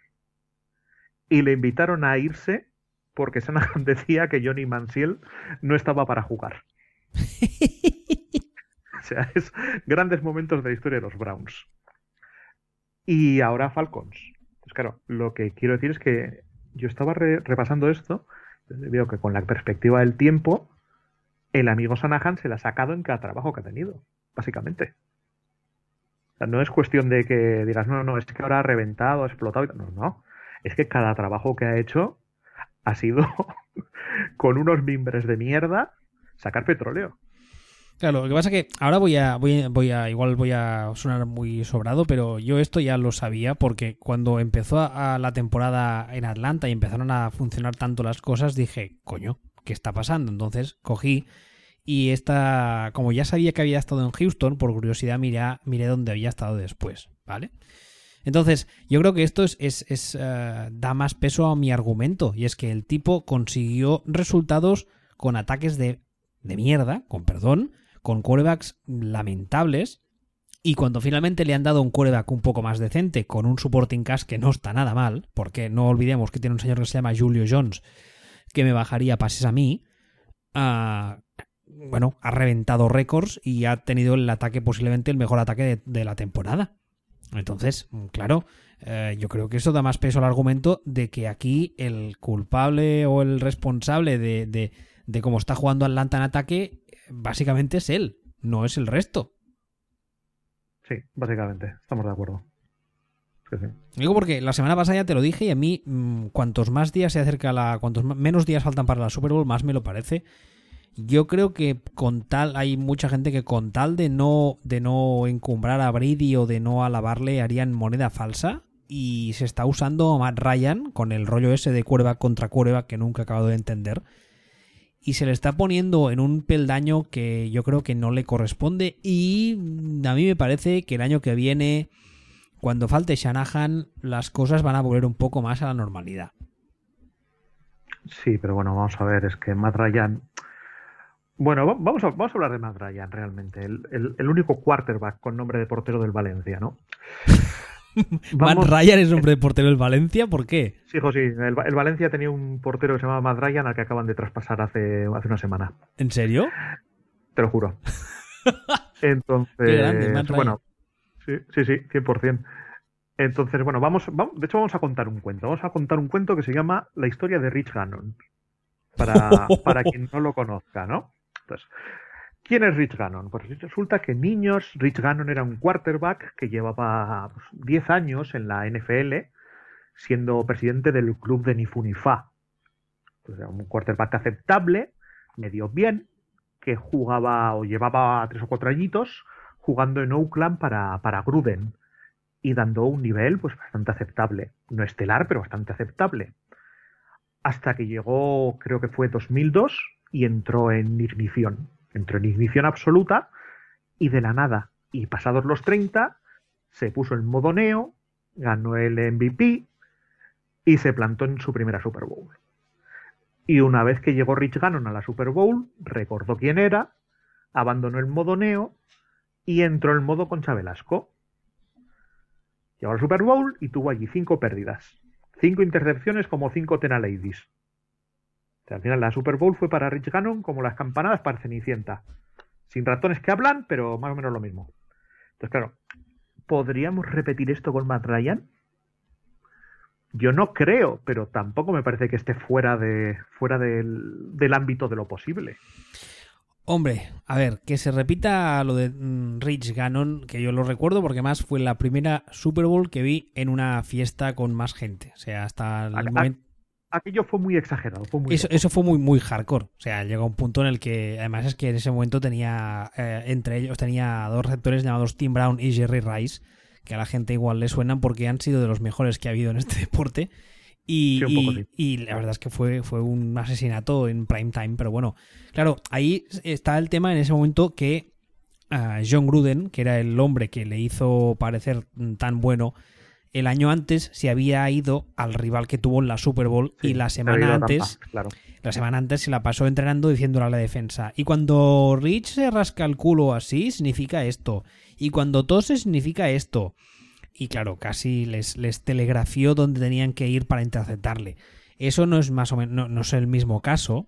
Speaker 2: y le invitaron a irse porque Shanahan decía que Johnny Manziel no estaba para jugar. o sea, es grandes momentos de la historia de los Browns. Y ahora Falcons. Pues claro, lo que quiero decir es que yo estaba repasando esto, veo que con la perspectiva del tiempo, el amigo Sanahan se la ha sacado en cada trabajo que ha tenido, básicamente. O sea, no es cuestión de que digas, no, no, es que ahora ha reventado, ha explotado. No, no. Es que cada trabajo que ha hecho ha sido con unos mimbres de mierda sacar petróleo.
Speaker 1: Claro, lo que pasa es que ahora voy a, voy, a, igual voy a sonar muy sobrado, pero yo esto ya lo sabía porque cuando empezó la temporada en Atlanta y empezaron a funcionar tanto las cosas, dije, coño, qué está pasando. Entonces cogí y esta, como ya sabía que había estado en Houston, por curiosidad miré, miré dónde había estado después, ¿vale? Entonces, yo creo que esto es, eh, da más peso a mi argumento, y es que el tipo consiguió resultados con ataques de, de mierda, con perdón, con quarterbacks lamentables, y cuando finalmente le han dado un quarterback un poco más decente, con un supporting cast que no está nada mal, porque no olvidemos que tiene un señor que se llama Julio Jones, que me bajaría pases a mí, bueno, ha reventado récords y ha tenido el ataque, posiblemente el mejor ataque de, la temporada. Entonces, claro, eh, yo creo que eso da más peso al argumento de que aquí el culpable o el responsable de, de, de cómo está jugando Atlanta en ataque, básicamente es él, no es el resto.
Speaker 2: Sí, básicamente, estamos de acuerdo.
Speaker 1: Digo porque la semana pasada ya te lo dije y a mí mm, cuantos más días se acerca la... cuantos menos días faltan para la Super Bowl, más me lo parece. Yo creo que con tal, hay mucha gente que con tal de no, de no encumbrar a Brady o de no alabarle harían moneda falsa y se está usando a Matt Ryan con el rollo ese de cuerva contra cuerva que nunca he acabado de entender y se le está poniendo en un peldaño que yo creo que no le corresponde y a mí me parece que el año que viene cuando falte Shanahan, las cosas van a volver un poco más a la normalidad.
Speaker 2: Sí, pero bueno, vamos a ver, es que Matt Ryan. Bueno, vamos a, vamos a hablar de Matt Ryan realmente, el, el, único quarterback con nombre de portero del Valencia, ¿no?
Speaker 1: Matt Ryan es nombre de portero del Valencia, ¿por qué?
Speaker 2: Sí, hijo, sí. El, Valencia tenía un portero que se llamaba Matt Ryan al que acaban de traspasar hace, hace una semana.
Speaker 1: ¿En serio?
Speaker 2: Te lo juro. Entonces, Qué grande, bueno, sí, sí, sí, 100%. Entonces, bueno, vamos, de hecho vamos a contar un cuento. Vamos a contar un cuento que se llama La historia de Rich Gannon. Para, para quien no lo conozca, ¿no? ¿Quién es Rich Gannon? Pues resulta que niños, Rich Gannon era un quarterback que llevaba 10 pues, años en la NFL siendo presidente del club de. Entonces, era un quarterback aceptable, medio bien, que jugaba o llevaba tres o cuatro añitos jugando en Oakland para, para Gruden y dando un nivel pues bastante aceptable. No estelar, pero bastante aceptable. Hasta que llegó, creo que fue 2002, y entró en ignición. Entró en ignición absoluta y de la nada. Y pasados los 30, se puso en modo neo, ganó el MVP y se plantó en su primera Super Bowl. Y una vez que llegó Rich Gannon a la Super Bowl, recordó quién era, abandonó el modo neo y entró en modo Concha Velasco. Llegó al Super Bowl y tuvo allí cinco pérdidas. Cinco intercepciones como cinco Al final la Super Bowl fue para Rich Gannon como las campanadas para Cenicienta. Sin ratones que hablan, pero más o menos lo mismo. Entonces, claro, ¿podríamos repetir esto con Matt Ryan? Yo no creo, pero tampoco me parece que esté fuera, de, fuera del, del ámbito de lo posible.
Speaker 1: Hombre, a ver, que se repita lo de mm, Rich Gannon, que yo lo recuerdo porque más fue la primera Super Bowl que vi en una fiesta con más gente. O sea, hasta el momento...
Speaker 2: Aquello fue muy exagerado.
Speaker 1: eso, fue muy, muy hardcore. O sea, llegó a un punto en el que, además es que en ese momento tenía, eh, entre ellos, tenía dos receptores llamados Tim Brown y Jerry Rice, que a la gente igual le suenan porque han sido de los mejores que ha habido en este deporte. Y, la verdad es que fue, fue un asesinato en prime time, pero bueno, claro, ahí está el tema en ese momento que uh, John Gruden, que era el hombre que le hizo parecer tan bueno, el año antes se había ido al rival que tuvo en la Super Bowl y la semana antes la semana antes se la pasó entrenando diciéndole a la defensa. Y cuando Rich se rasca el culo así significa esto. Y cuando tose significa esto. Y claro, casi les, les telegrafió dónde tenían que ir para interceptarle. Eso no es más o menos, no, es el mismo caso,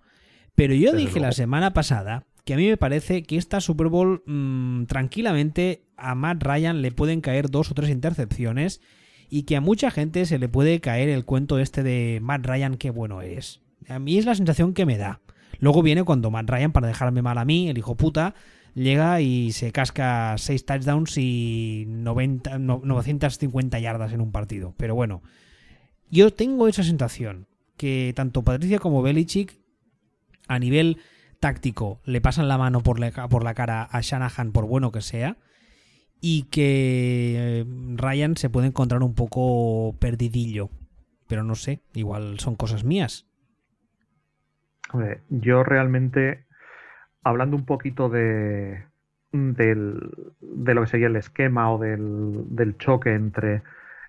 Speaker 1: pero yo dije la semana pasada que a mí me parece que esta Super Bowl mm, tranquilamente a Matt Ryan le pueden caer dos o tres intercepciones y que a mucha gente se le puede caer el cuento este de Matt Ryan qué bueno es. A mí es la sensación que me da. Luego viene cuando Matt Ryan, para dejarme mal a mí, el hijo puta, llega y se casca 6 touchdowns y 90, 950 yardas en un partido. Pero bueno, yo tengo esa sensación que tanto Patricia como Belichick a nivel táctico le pasan la mano por la, por la cara a Shanahan por bueno que sea y que eh, Ryan se puede encontrar un poco perdidillo. Pero no sé, igual son cosas mías.
Speaker 2: yo realmente hablando un poquito de, de lo que sería el esquema o del, del choque entre,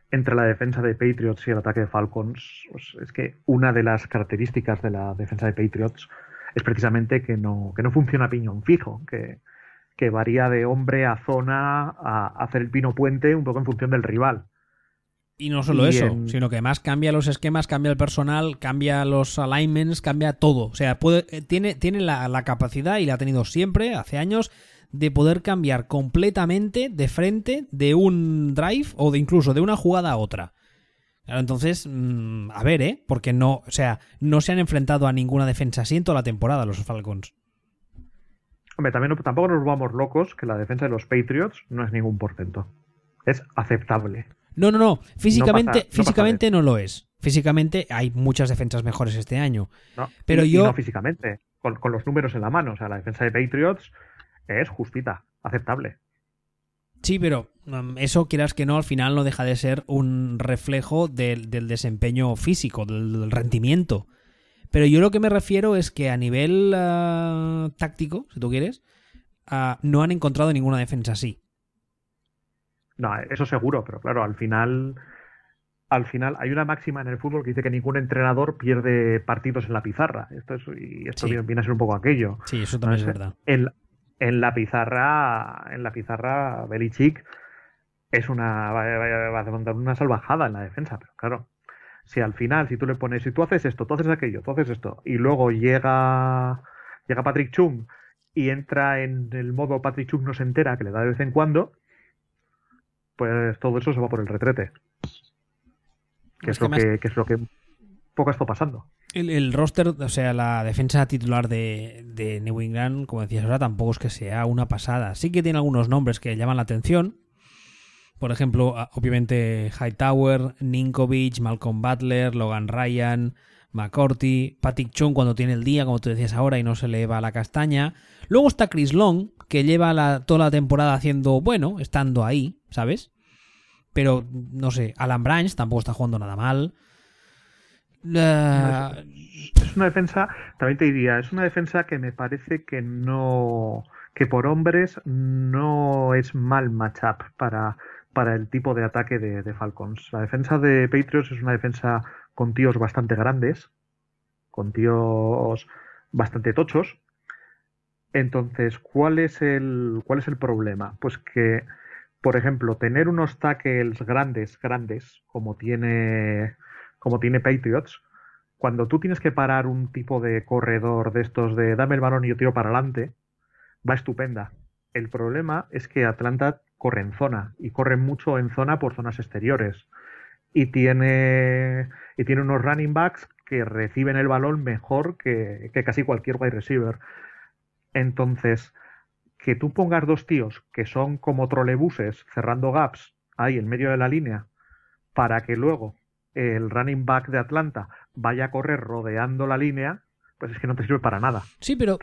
Speaker 2: entre la defensa de Patriots y el ataque de Falcons, pues es que una de las características de la defensa de Patriots es precisamente que no, que no funciona piñón fijo, que, que varía de hombre a zona a hacer el pino puente un poco en función del rival.
Speaker 1: Y no solo eso, sino que además cambia los esquemas, cambia el personal, cambia los alignments, cambia todo. O sea, puede, eh, tiene, tiene la, capacidad, y la ha tenido siempre, hace años, de poder cambiar completamente de frente de un drive o de incluso de una jugada a otra. entonces, mm, a ver, ¿eh? Porque no, o sea, no se han enfrentado a ninguna defensa así en toda la temporada los Falcons.
Speaker 2: Hombre, también tampoco nos vamos locos que la defensa de los Patriots no es ningún porcento. Es aceptable.
Speaker 1: No, no, no. Físicamente, no, físicamente no, lo es. Físicamente hay muchas defensas mejores este año. pero yo.
Speaker 2: no físicamente, con, los números en la mano. O sea, la defensa de Patriots es justita, aceptable.
Speaker 1: Sí, pero um, eso, quieras que no, al final no deja de ser un reflejo del, desempeño físico, del, rendimiento. Pero yo lo que me refiero es que a nivel uh, táctico, si tú quieres, uh, no han encontrado ninguna defensa así.
Speaker 2: No, eso seguro, pero claro, al final al final hay una máxima en el fútbol que dice que ningún entrenador pierde partidos en la pizarra. Esto es, y esto viene a ser un poco aquello.
Speaker 1: Sí, eso también es verdad.
Speaker 2: En, en, la pizarra, en la pizarra, Belichick es una va, a montar una salvajada en la defensa, pero claro, si al final, si tú le pones, si tú haces esto, tú haces aquello, tú haces esto, y luego llega llega Patrick Chung y entra en el modo Patrick Chung no se entera, que le da de vez en cuando, pues todo eso se va por el retrete. Que, es, lo que, es lo que poco está pasando.
Speaker 1: El, roster, o sea, la defensa titular de, de, New England, como decías ahora, tampoco es que sea una pasada. Sí que tiene algunos nombres que llaman la atención. Por ejemplo, obviamente Hightower, Ninkovic, Malcolm Butler, Logan Ryan, McCourty, Patrick Chung cuando tiene el día, como tú decías ahora, y no se le va la castaña. Luego está Chris Long, que lleva toda la temporada haciendo, bueno, estando ahí, ¿sabes? Pero, no sé, Alan Branch tampoco está jugando nada mal.
Speaker 2: Es una defensa, también te diría, es una defensa que me parece que no, que por hombres no es mal matchup para, para el tipo de ataque de, Falcons. La defensa de Patriots es una defensa con tíos bastante grandes, con tíos bastante tochos. Entonces, ¿cuál es el, cuál es el problema? Pues que, por ejemplo, tener unos tackles grandes, grandes, como tiene, como tiene Patriots, cuando tú tienes que parar un tipo de corredor de estos de dame el balón y yo tiro para adelante, va estupenda. El problema es que Atlanta corre en zona y corre mucho en zona por zonas exteriores y tiene, y tiene unos running backs que reciben el balón mejor que, casi cualquier wide receiver. Entonces, que tú pongas dos tíos que son como trolebuses cerrando gaps ahí en medio de la línea para que luego el running back de Atlanta vaya a correr rodeando la línea, pues es que no te sirve para nada.
Speaker 1: Sí, pero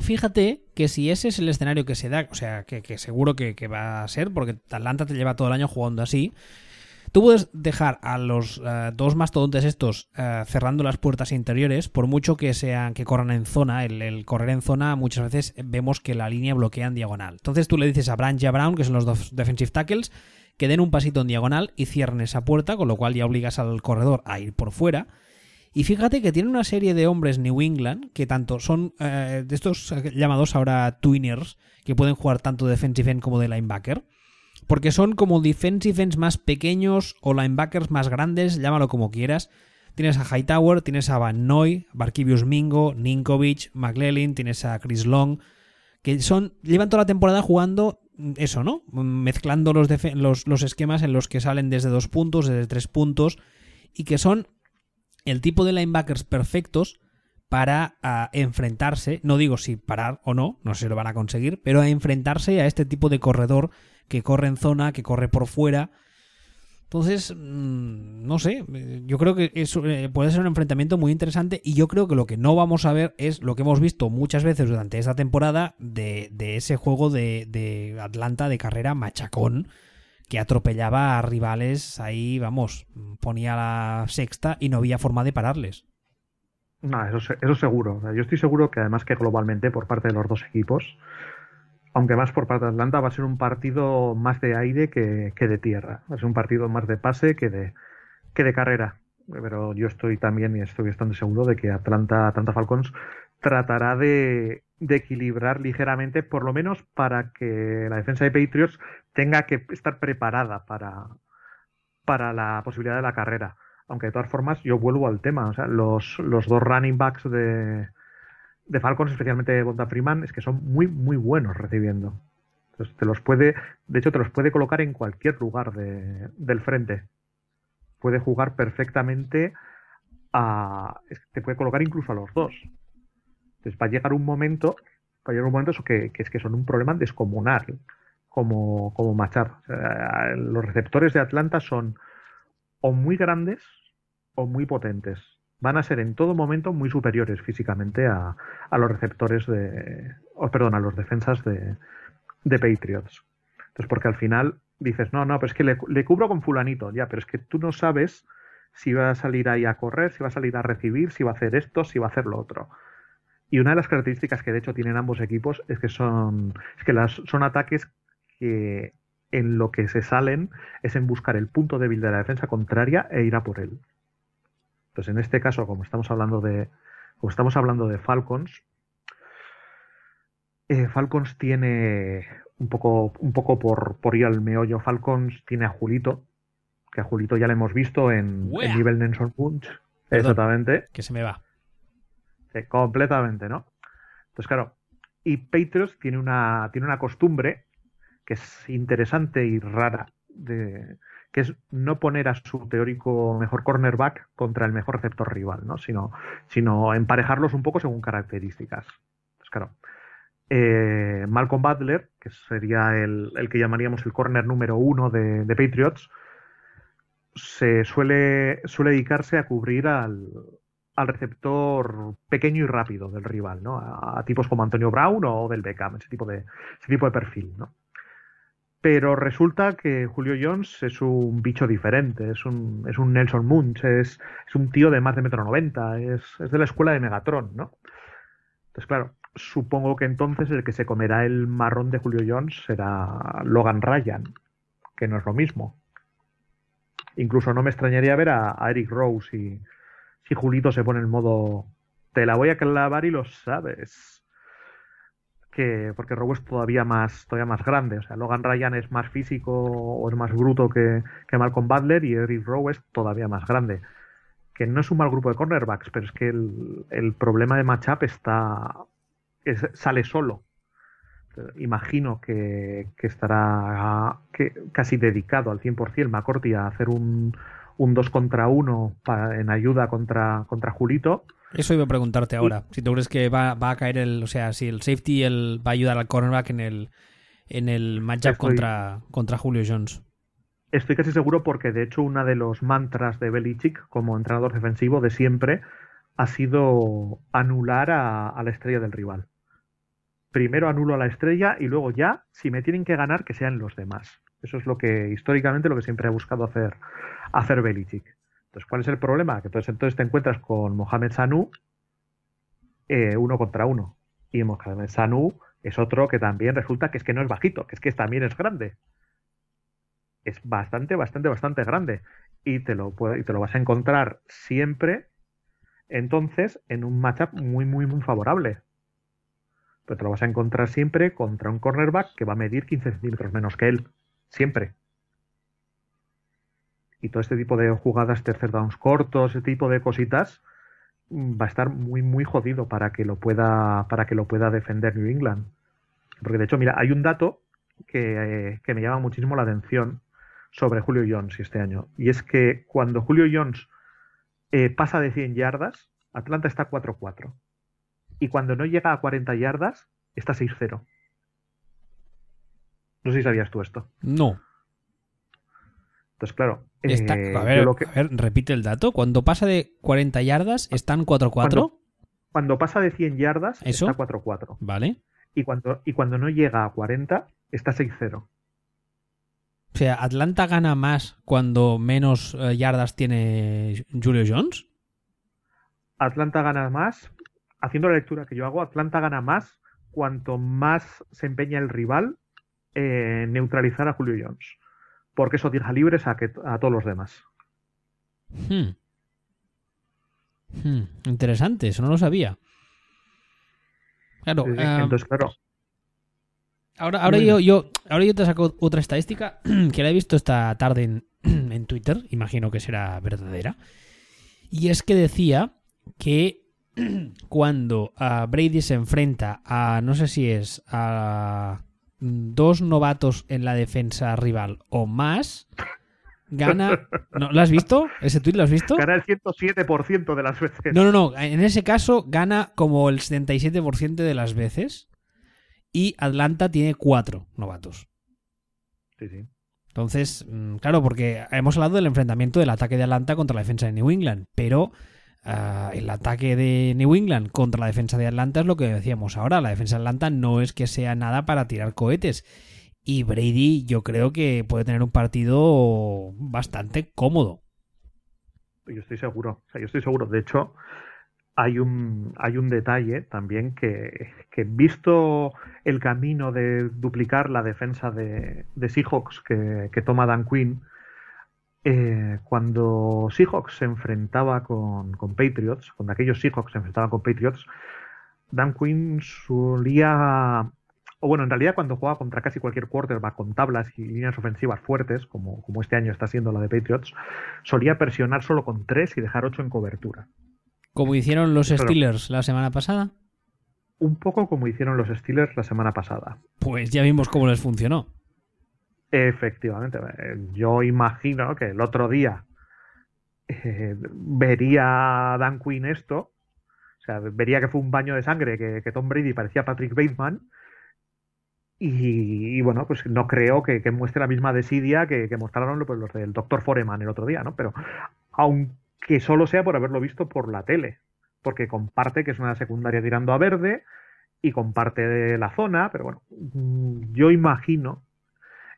Speaker 1: fíjate que si ese es el escenario que se da, o sea, que, seguro que, que, va a ser, porque Atlanta te lleva todo el año jugando así, Tú puedes dejar a los uh, dos mastodontes estos uh, cerrando las puertas interiores, por mucho que sean que corran en zona, el, correr en zona muchas veces vemos que la línea bloquea en diagonal. Entonces tú le dices a Branch y a Brown, que son los dos defensive tackles, que den un pasito en diagonal y cierren esa puerta, con lo cual ya obligas al corredor a ir por fuera. Y fíjate que tiene una serie de hombres New England que tanto son uh, de estos llamados ahora twiners, que pueden jugar tanto de defensive end como de linebacker porque son como defensive ends más pequeños o linebackers más grandes, llámalo como quieras. Tienes a Hightower, tienes a Van Noy, Barkivius Mingo, Ninkovic, McLellan, tienes a Chris Long, que son llevan toda la temporada jugando eso, ¿no? Mezclando los, los, los esquemas en los que salen desde dos puntos, desde tres puntos, y que son el tipo de linebackers perfectos para enfrentarse, no digo si parar o no, no sé si lo van a conseguir, pero a enfrentarse a este tipo de corredor que corre en zona, que corre por fuera. Entonces, mm, no sé, yo creo que eso eh, puede ser un enfrentamiento muy interesante y yo creo que lo que no vamos a ver es lo que hemos visto muchas veces durante esta temporada de, ese juego de, Atlanta de carrera machacón que atropellaba a rivales ahí, vamos, ponía la sexta y no había forma de pararles.
Speaker 2: No, eso, eso seguro. Yo estoy seguro que además que globalmente por parte de los dos equipos aunque más por parte de Atlanta, va a ser un partido más de aire que, de tierra. Va a ser un partido más de pase que de, que de carrera. Pero yo estoy también y estoy bastante seguro de que Atlanta, Atlanta Falcons tratará de, equilibrar ligeramente, por lo menos para que la defensa de Patriots tenga que estar preparada para, para la posibilidad de la carrera. Aunque de todas formas, yo vuelvo al tema. O sea, los, los dos running backs de, de Falcons, especialmente de Bonta Freeman, es que son muy, muy buenos recibiendo. Entonces, te los puede, de hecho, te los puede colocar en cualquier lugar del frente. Puede jugar perfectamente a. Te puede colocar incluso a los dos. Entonces, va a llegar un momento, va a llegar un momento eso que, es que son un problema descomunal como, como machar. los receptores de Atlanta son o muy grandes o muy potentes van a ser en todo momento muy superiores físicamente a, los receptores de. Oh, perdón, a los defensas de, de, Patriots. Entonces, porque al final dices, no, no, pero es que le, cubro con fulanito, ya, pero es que tú no sabes si va a salir ahí a correr, si va a salir a recibir, si va a hacer esto, si va a hacer lo otro. Y una de las características que de hecho tienen ambos equipos es que son, es que las, son ataques que en lo que se salen es en buscar el punto débil de la defensa contraria e ir a por él. Entonces, en este caso, como estamos hablando de, como estamos hablando de Falcons, eh, Falcons tiene un poco, un poco por, por, ir al meollo. Falcons tiene a Julito, que a Julito ya le hemos visto en, el nivel Nelson Punch. Exactamente.
Speaker 1: Que se me va.
Speaker 2: Completamente, ¿no? Entonces, claro, y Patriots tiene una, tiene una costumbre que es interesante y rara, de, que es no poner a su teórico mejor cornerback contra el mejor receptor rival, ¿no? sino, sino emparejarlos un poco según características. Pues claro, eh, Malcolm Butler, que sería el, que llamaríamos el corner número uno de, Patriots, se suele, suele dedicarse a cubrir al, receptor pequeño y rápido del rival, ¿no? A, tipos como Antonio Brown o del Beckham, ese tipo de, ese tipo de perfil, ¿no? Pero resulta que Julio Jones es un bicho diferente, es un, es un Nelson Munch, es, es, un tío de más de metro noventa, es, es de la escuela de Megatron, ¿no? Entonces, claro, supongo que entonces el que se comerá el marrón de Julio Jones será Logan Ryan, que no es lo mismo. Incluso no me extrañaría ver a, Eric Rose si, si Julito se pone en modo te la voy a clavar y lo sabes. Que, porque Rose es todavía más, todavía más grande. O sea, Logan Ryan es más físico o es más bruto que, que Malcolm Butler y Eric Rose es todavía más grande. Que no es un mal grupo de cornerbacks, pero es que el, el problema de matchup está sale solo. Imagino que, estará casi dedicado al 100% McCorty a hacer un, un 2 contra 1 en ayuda contra, contra Julito.
Speaker 1: Eso iba a preguntarte ahora. Si tú crees que va, a caer el. O sea, si el safety el, va a ayudar al cornerback en el, en el matchup contra, contra Julio Jones.
Speaker 2: Estoy casi seguro porque, de hecho, uno de los mantras de Belichick como entrenador defensivo de siempre ha sido anular a la estrella del rival primero anulo a la estrella y luego ya, si me tienen que ganar, que sean los demás. Eso es lo que históricamente lo que siempre ha buscado hacer, hacer Belichick. Entonces, ¿cuál es el problema? Que entonces, entonces te encuentras con Mohamed Sanu eh, uno contra uno. Y Mohamed Sanu es otro que también resulta que es que no es bajito, que es que también es grande. Es bastante, bastante, bastante grande. Y te lo, y te lo vas a encontrar siempre, entonces, en un matchup muy, muy, muy favorable pero te lo vas a encontrar siempre contra un cornerback que va a medir 15 centímetros menos que él. Siempre. Y todo este tipo de jugadas, tercer downs cortos, ese tipo de cositas, mm, va a estar muy, muy jodido para que lo pueda, para que lo pueda defender New England. Porque de hecho, mira, hay un dato que, me llama muchísimo la atención sobre Julio Jones este año. Y es que cuando Julio Jones eh, pasa de 100 yardas, Atlanta está 4-4 y cuando no llega a 40 yardas, está 6-0. No sé si sabías tú esto.
Speaker 1: No.
Speaker 2: Entonces, claro.
Speaker 1: Eh, a, ver, repite el dato. Cuando pasa de 40 yardas, están 4-4.
Speaker 2: Cuando, pasa de 100 yardas, está 4-4.
Speaker 1: Vale.
Speaker 2: Y cuando, y cuando no llega a 40, está 6-0.
Speaker 1: O sea, ¿Atlanta gana más cuando menos eh, yardas tiene Julio Jones?
Speaker 2: Atlanta gana más haciendo la lectura que yo hago, Atlanta gana más cuanto más se empeña el rival en neutralizar a Julio Jones. Porque eso deja libres a, que, a todos los demás.
Speaker 1: Hmm. Hmm. Interesante, eso no lo sabía. Claro.
Speaker 2: Eh, entonces, claro.
Speaker 1: Ahora, ahora, yo, yo, ahora yo te saco otra estadística que la he visto esta tarde en, en Twitter, imagino que será verdadera. Y es que decía que cuando ah, Brady se enfrenta a, no sé si es, a dos novatos en la defensa rival o más, gana... ¿no, ¿Lo has visto? ¿Ese tweet lo has visto?
Speaker 2: Gana el 107% de las veces.
Speaker 1: No, no, no. En ese caso gana como el 77% de las veces y Atlanta tiene cuatro novatos.
Speaker 2: Sí, sí.
Speaker 1: Entonces, mm, claro, porque hemos hablado del enfrentamiento del ataque de Atlanta contra la defensa de New England, pero Ah, el ataque de New England contra la defensa de Atlanta es lo que decíamos ahora. La defensa de Atlanta no es que sea nada para tirar cohetes. Y Brady yo creo que puede tener un partido bastante cómodo.
Speaker 2: Yo estoy seguro. O sea, yo estoy seguro. De hecho, hay un, hay un detalle también que, visto el camino de duplicar la defensa de, Seahawks que, toma Dan Quinn, eh, cuando Seahawks se enfrentaba con, con, Patriots, cuando aquellos Seahawks se enfrentaban con Patriots, Dan Quinn solía, o bueno, en realidad cuando jugaba contra casi cualquier quarterback con tablas y líneas ofensivas fuertes, como, como este año está siendo la de Patriots, solía presionar solo con tres y dejar ocho en cobertura.
Speaker 1: Como hicieron los Steelers la semana pasada.
Speaker 2: Un poco como hicieron los Steelers la semana pasada.
Speaker 1: Pues ya vimos cómo les funcionó.
Speaker 2: Efectivamente. Yo imagino que el otro día eh, vería Dan Quinn esto. O sea, vería que fue un baño de sangre, que, Tom Brady parecía Patrick Bateman. Y, bueno, pues no creo que, muestre la misma desidia que, mostraron pues, los del Dr. Foreman el otro día, ¿no? Pero aún que solo sea por haberlo visto por la tele, porque comparte que es una secundaria tirando a verde y comparte de la zona, pero bueno, yo imagino,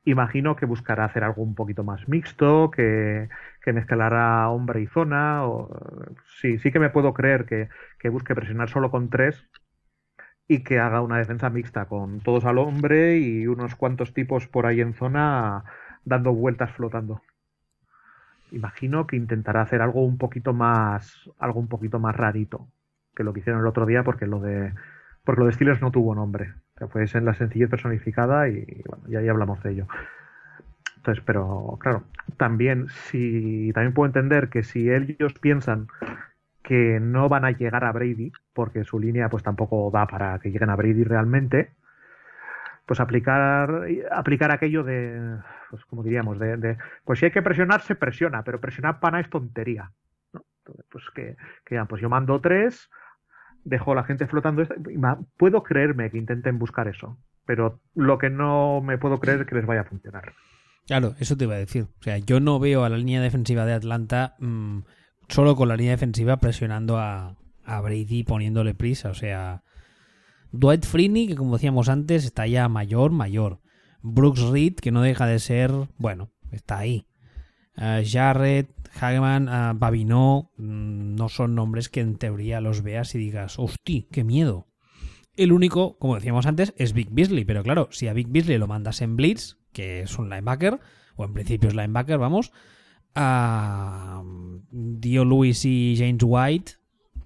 Speaker 2: imagino que buscará hacer algo un poquito más mixto, que, que mezclará hombre y zona, o, sí, sí que me puedo creer que, que busque presionar solo con tres y que haga una defensa mixta con todos al hombre y unos cuantos tipos por ahí en zona dando vueltas flotando imagino que intentará hacer algo un poquito más, algo un poquito más rarito que lo que hicieron el otro día, porque lo de, porque lo de Steelers no tuvo nombre. O fue en la sencillez personificada y bueno, ya, ya hablamos de ello. Entonces, pero claro, también si también puedo entender que si ellos piensan que no van a llegar a Brady, porque su línea pues tampoco da para que lleguen a Brady realmente, pues aplicar, aplicar aquello de, pues como diríamos, de, pues si hay que presionar, se presiona, pero presionar pana es tontería. pues que, que pues yo mando tres, dejo a la gente flotando. Puedo creerme que intenten buscar eso, pero lo que no me puedo creer es que les vaya a funcionar.
Speaker 1: Claro, eso te iba a decir. O sea, yo no veo a la línea defensiva de Atlanta mm, solo con la línea defensiva presionando a, a Brady poniéndole prisa. O sea, Dwight Freeney, que como decíamos antes, está ya mayor, mayor. Brooks Reed, que no deja de ser, bueno, está ahí. Uh, Jarrett, Hageman, uh, Babino, mm, no son nombres que en teoría los veas y digas, hostia, qué miedo. El único, como decíamos antes, es Big Beasley, pero claro, si a Big Beasley lo mandas en Blitz, que es un linebacker, o en principio es linebacker, vamos, a Dio Lewis y James White,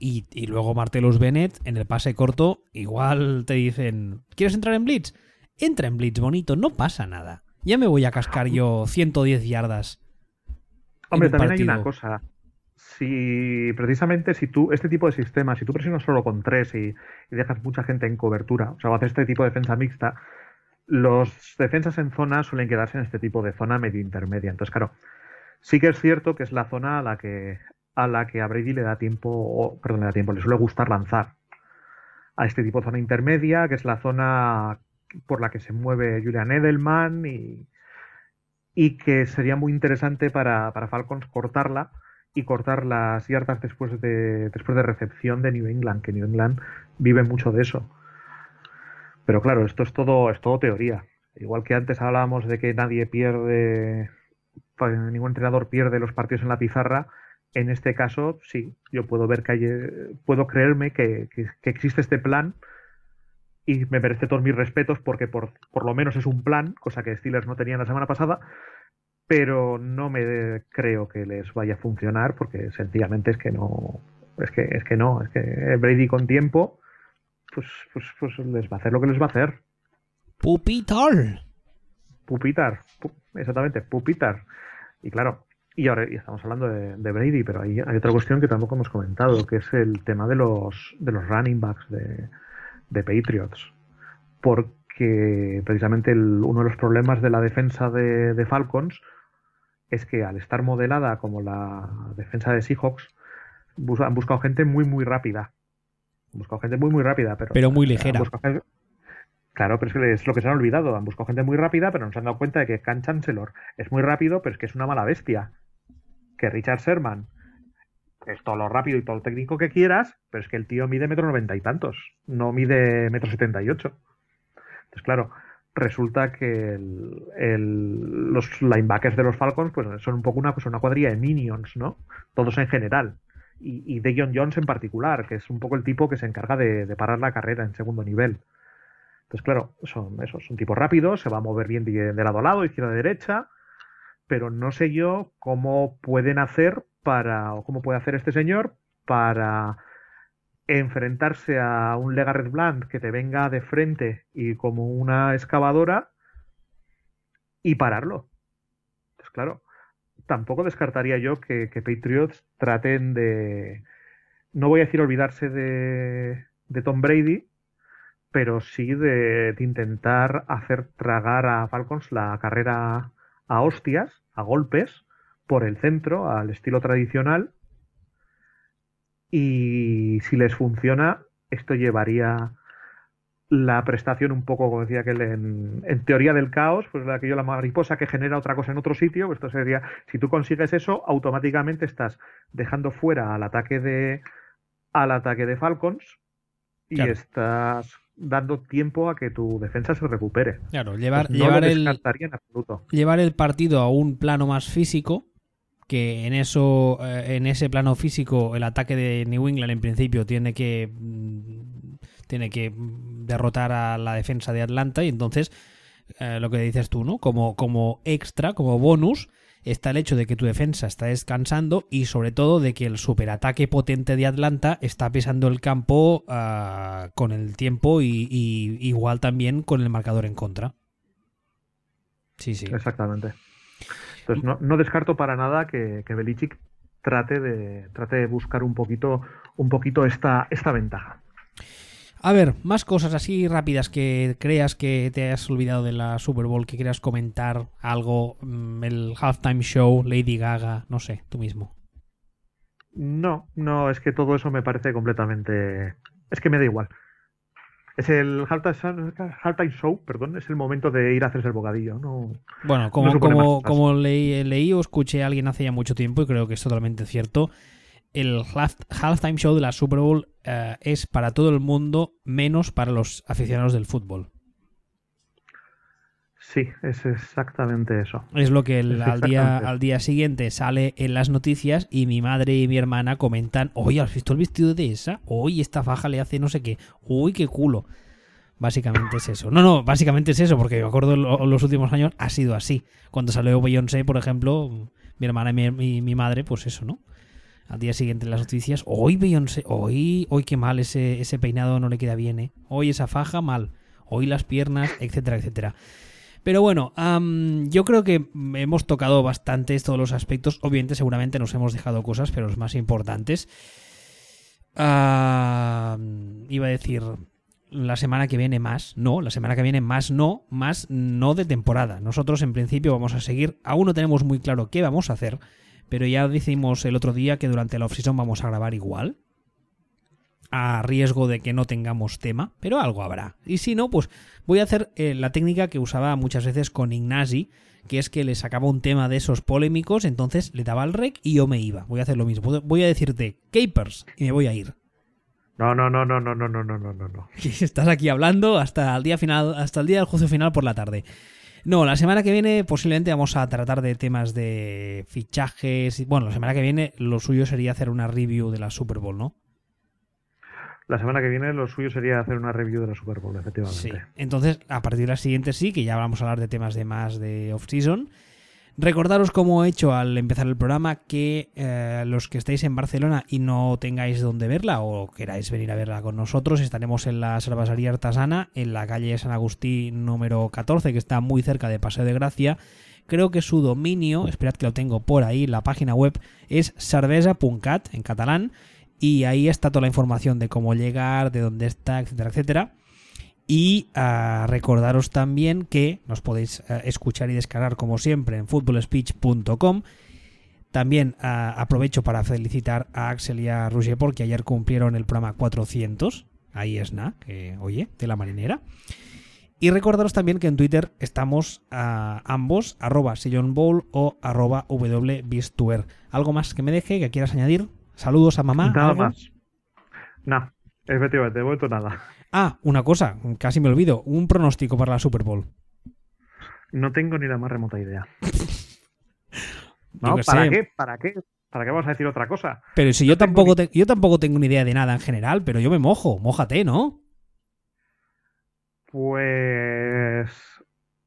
Speaker 1: y, luego Martellus Bennett en el pase corto, igual te dicen, ¿quieres entrar en Blitz? Entra en Blitz, bonito, no pasa nada. Ya me voy a cascar yo 110 yardas.
Speaker 2: Hombre, también hay una cosa. Si precisamente si tú, este tipo de sistemas, si tú presionas solo con tres y, dejas mucha gente en cobertura, o sea, haces este tipo de defensa mixta, los defensas en zona suelen quedarse en este tipo de zona medio intermedia. Entonces, claro, sí que es cierto que es la zona a la que a la que a Brady le da tiempo, o, perdón, le da tiempo, le suele gustar lanzar a este tipo de zona intermedia, que es la zona por la que se mueve Julian Edelman y, y que sería muy interesante para, para, Falcons cortarla y cortar las yardas después de, después de recepción de New England, que New England vive mucho de eso. Pero claro, esto es todo, es todo teoría. Igual que antes hablábamos de que nadie pierde, pues, ningún entrenador pierde los partidos en la pizarra, en este caso, sí, yo puedo ver que hay, puedo creerme que, existe este plan y me merece todos mis respetos porque por, por, lo menos es un plan, cosa que Steelers no tenían la semana pasada, pero no me creo que les vaya a funcionar porque sencillamente es que no, es que, es que no, es que Brady con tiempo, pues, pues, pues les va a hacer lo que les va a hacer.
Speaker 1: Pupitar.
Speaker 2: Pupitar, exactamente, pupitar. Y claro, y ahora estamos hablando de, Brady, pero hay, hay, otra cuestión que tampoco hemos comentado, que es el tema de los, de los running backs de, de Patriots. Porque precisamente uno de los problemas de la defensa de, Falcons es que al estar modelada como la defensa de Seahawks, han buscado gente muy, muy rápida. Han buscado gente muy, muy rápida, pero,
Speaker 1: pero muy ligera.
Speaker 2: Claro, pero es, que es lo que se han olvidado. Han buscado gente muy rápida, pero no se han dado cuenta de que Can Chancellor es muy rápido, pero es que es una mala bestia que Richard Sherman es todo lo rápido y todo lo técnico que quieras, pero es que el tío mide metro noventa y tantos, no mide metro setenta y ocho. Entonces, claro, resulta que los linebackers de los Falcons pues son un poco una, pues cuadrilla de minions, ¿no? Todos en general. y, de John Jones en particular, que es un poco el tipo que se encarga de, parar la carrera en segundo nivel. Entonces, claro, son esos, son tipos rápidos, se va a mover bien de, lado a lado, izquierda a derecha, pero no sé yo cómo pueden hacer para, o cómo puede hacer este señor para enfrentarse a un Legarrette Bland que te venga de frente y como una excavadora y pararlo. Pues claro, tampoco descartaría yo que, Patriots traten de, no voy a decir olvidarse de, Tom Brady, pero sí de, intentar hacer tragar a Falcons la carrera a hostias, a golpes, por el centro, al estilo tradicional. Y si les funciona, esto llevaría la prestación un poco, como decía que en, en, teoría del caos, pues aquello la mariposa que genera otra cosa en otro sitio, pues esto sería, si tú consigues eso, automáticamente estás dejando fuera al ataque de al ataque de Falcons y estás dando tiempo a que tu defensa se recupere.
Speaker 1: Claro, llevar, pues llevar, el, llevar el partido a un plano más físico, que en eso, eh, en ese plano físico, el ataque de New England en principio tiene que mm, tiene que derrotar a la defensa de Atlanta y entonces eh, lo que dices tú, ¿no? Como, como extra, como bonus, está el hecho de que tu defensa está descansando y sobre todo de que el superataque potente de Atlanta está pisando el campo ah, con el tiempo y, igual también con el marcador en contra.
Speaker 2: Sí, sí. Exactamente. Entonces no, descarto para nada que, que Belichick trate de, trate de buscar un poquito, un poquito esta, esta ventaja.
Speaker 1: A ver, más cosas así rápidas que creas que te hayas olvidado de la Super Bowl, que quieras comentar algo, mm, el halftime show, Lady Gaga, no sé, tú mismo.
Speaker 2: No, no, es que todo eso me parece completamente... Es que me da igual. Es el halftime show, perdón, es el momento de ir a hacerse el bocadillo. No,
Speaker 1: bueno, como, como, como leí, leí o escuché a alguien hace ya mucho tiempo y creo que es totalmente cierto, el halftime show de la Super Bowl eh, es para todo el mundo, menos para los aficionados del fútbol.
Speaker 2: Sí, es exactamente eso.
Speaker 1: Es lo que al, día, al día siguiente sale en las noticias y mi madre y mi hermana comentan, oye, ¿has visto el vestido de esa? Oye, esta faja le hace no sé qué. Uy, qué culo. Básicamente es eso. No, no, básicamente es eso, porque me acuerdo en los últimos años ha sido así. Cuando salió Beyoncé, por ejemplo, mi hermana y mi madre, pues eso, ¿no? al día siguiente en las noticias, hoy Beyoncé, hoy, hoy qué mal, ese, ese peinado no le queda bien, ¿eh? hoy esa faja mal, hoy las piernas, etcétera, etcétera. Pero bueno, yo creo que hemos tocado bastante todos los aspectos. Obviamente, seguramente nos hemos dejado cosas, pero los más importantes. iba a decir la semana que viene más, no, la semana que viene más no, más no de temporada. Nosotros en principio vamos a seguir, aún no tenemos muy claro qué vamos a hacer, pero ya decimos el otro día que durante la off-season vamos a grabar igual. A riesgo de que no tengamos tema, pero algo habrá. Y si no, pues voy a hacer eh, la técnica que usaba muchas veces con Ignasi, que es que le sacaba un tema de esos polémicos, entonces le daba el rec y yo me iba. Voy a hacer lo mismo. Voy a decirte Capers y me voy a ir.
Speaker 2: No, no, no, no, no, no, no, no, no, no.
Speaker 1: Estás aquí hablando hasta el día final, hasta el día del juicio final por la tarde. No, la semana que viene posiblemente vamos a tratar de temas de fichajes. Bueno, la semana que viene lo suyo sería hacer una review de la Super Bowl, ¿no?
Speaker 2: La semana que viene lo suyo sería hacer una review de la Super Bowl, efectivamente.
Speaker 1: Sí. Entonces, a partir de la siguiente sí, que ya vamos a hablar de temas de más de off-season. Recordaros, como he hecho al empezar el programa, que eh, los que estéis en Barcelona y no tengáis donde verla o queráis venir a verla con nosotros, estaremos en la Cervesería Artesana, en la calle San Agustín número 14, que está muy cerca de Paseo de Gracia. Creo que su dominio, esperad que lo tengo por ahí, la página web es cervesa.cat en catalán y ahí está toda la información de cómo llegar, de dónde está, etcétera, etcétera. Y ah, recordaros también que nos podéis ah, escuchar y descargar como siempre en footballspeech.com. También ah, aprovecho para felicitar a Axel y a Roger porque ayer cumplieron el programa 400. Ahí es nada, que oye, de la marinera. Y recordaros también que en Twitter estamos ambos, arroba Bowl o arroba wbistuer. ¿Algo más que me deje, que quieras añadir? Saludos a mamá.
Speaker 2: Nada más. No, efectivamente, he vuelto nada.
Speaker 1: Ah, una cosa, casi me olvido. Un pronóstico para la Super Bowl.
Speaker 2: No tengo ni la más remota idea. ¿para qué? ¿Para qué? ¿Para qué vamos a decir otra cosa?
Speaker 1: Pero si yo tampoco, yo tampoco tengo ni idea de nada en general, pero yo me mojo, mójate, ¿no?
Speaker 2: Pues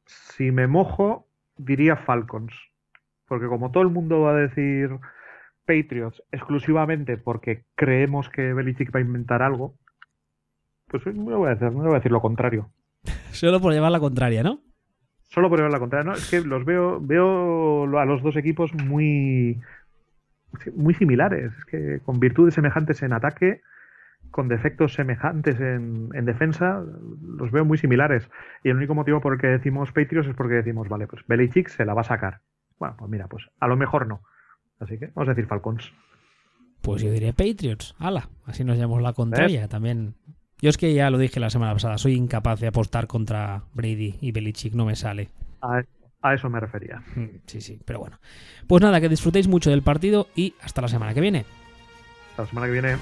Speaker 2: si me mojo, diría Falcons. Porque como todo el mundo va a decir Patriots exclusivamente porque creemos que Belichick va a inventar algo, pues no voy a decir, voy a decir lo contrario.
Speaker 1: Solo por llevar la contraria, ¿no?
Speaker 2: Solo por llevar la contraria, ¿no? Es que los veo, veo a los dos equipos muy, muy similares. Es que con virtudes semejantes en ataque, con defectos semejantes en, defensa, los veo muy similares. Y el único motivo por el que decimos Patriots es porque decimos, vale, pues Belichick se la va a sacar. Bueno, pues mira, pues a lo mejor no. Así que vamos a decir Falcons.
Speaker 1: Pues yo diré Patriots. Hala, así nos llamamos la contraria. También. Yo es que ya lo dije la semana pasada, soy incapaz de apostar contra Brady y Belichick, no me sale.
Speaker 2: A, eso me refería.
Speaker 1: Mm, sí, sí, pero bueno. Pues nada, que disfrutéis mucho del partido y hasta la semana que viene.
Speaker 2: Hasta la semana que viene.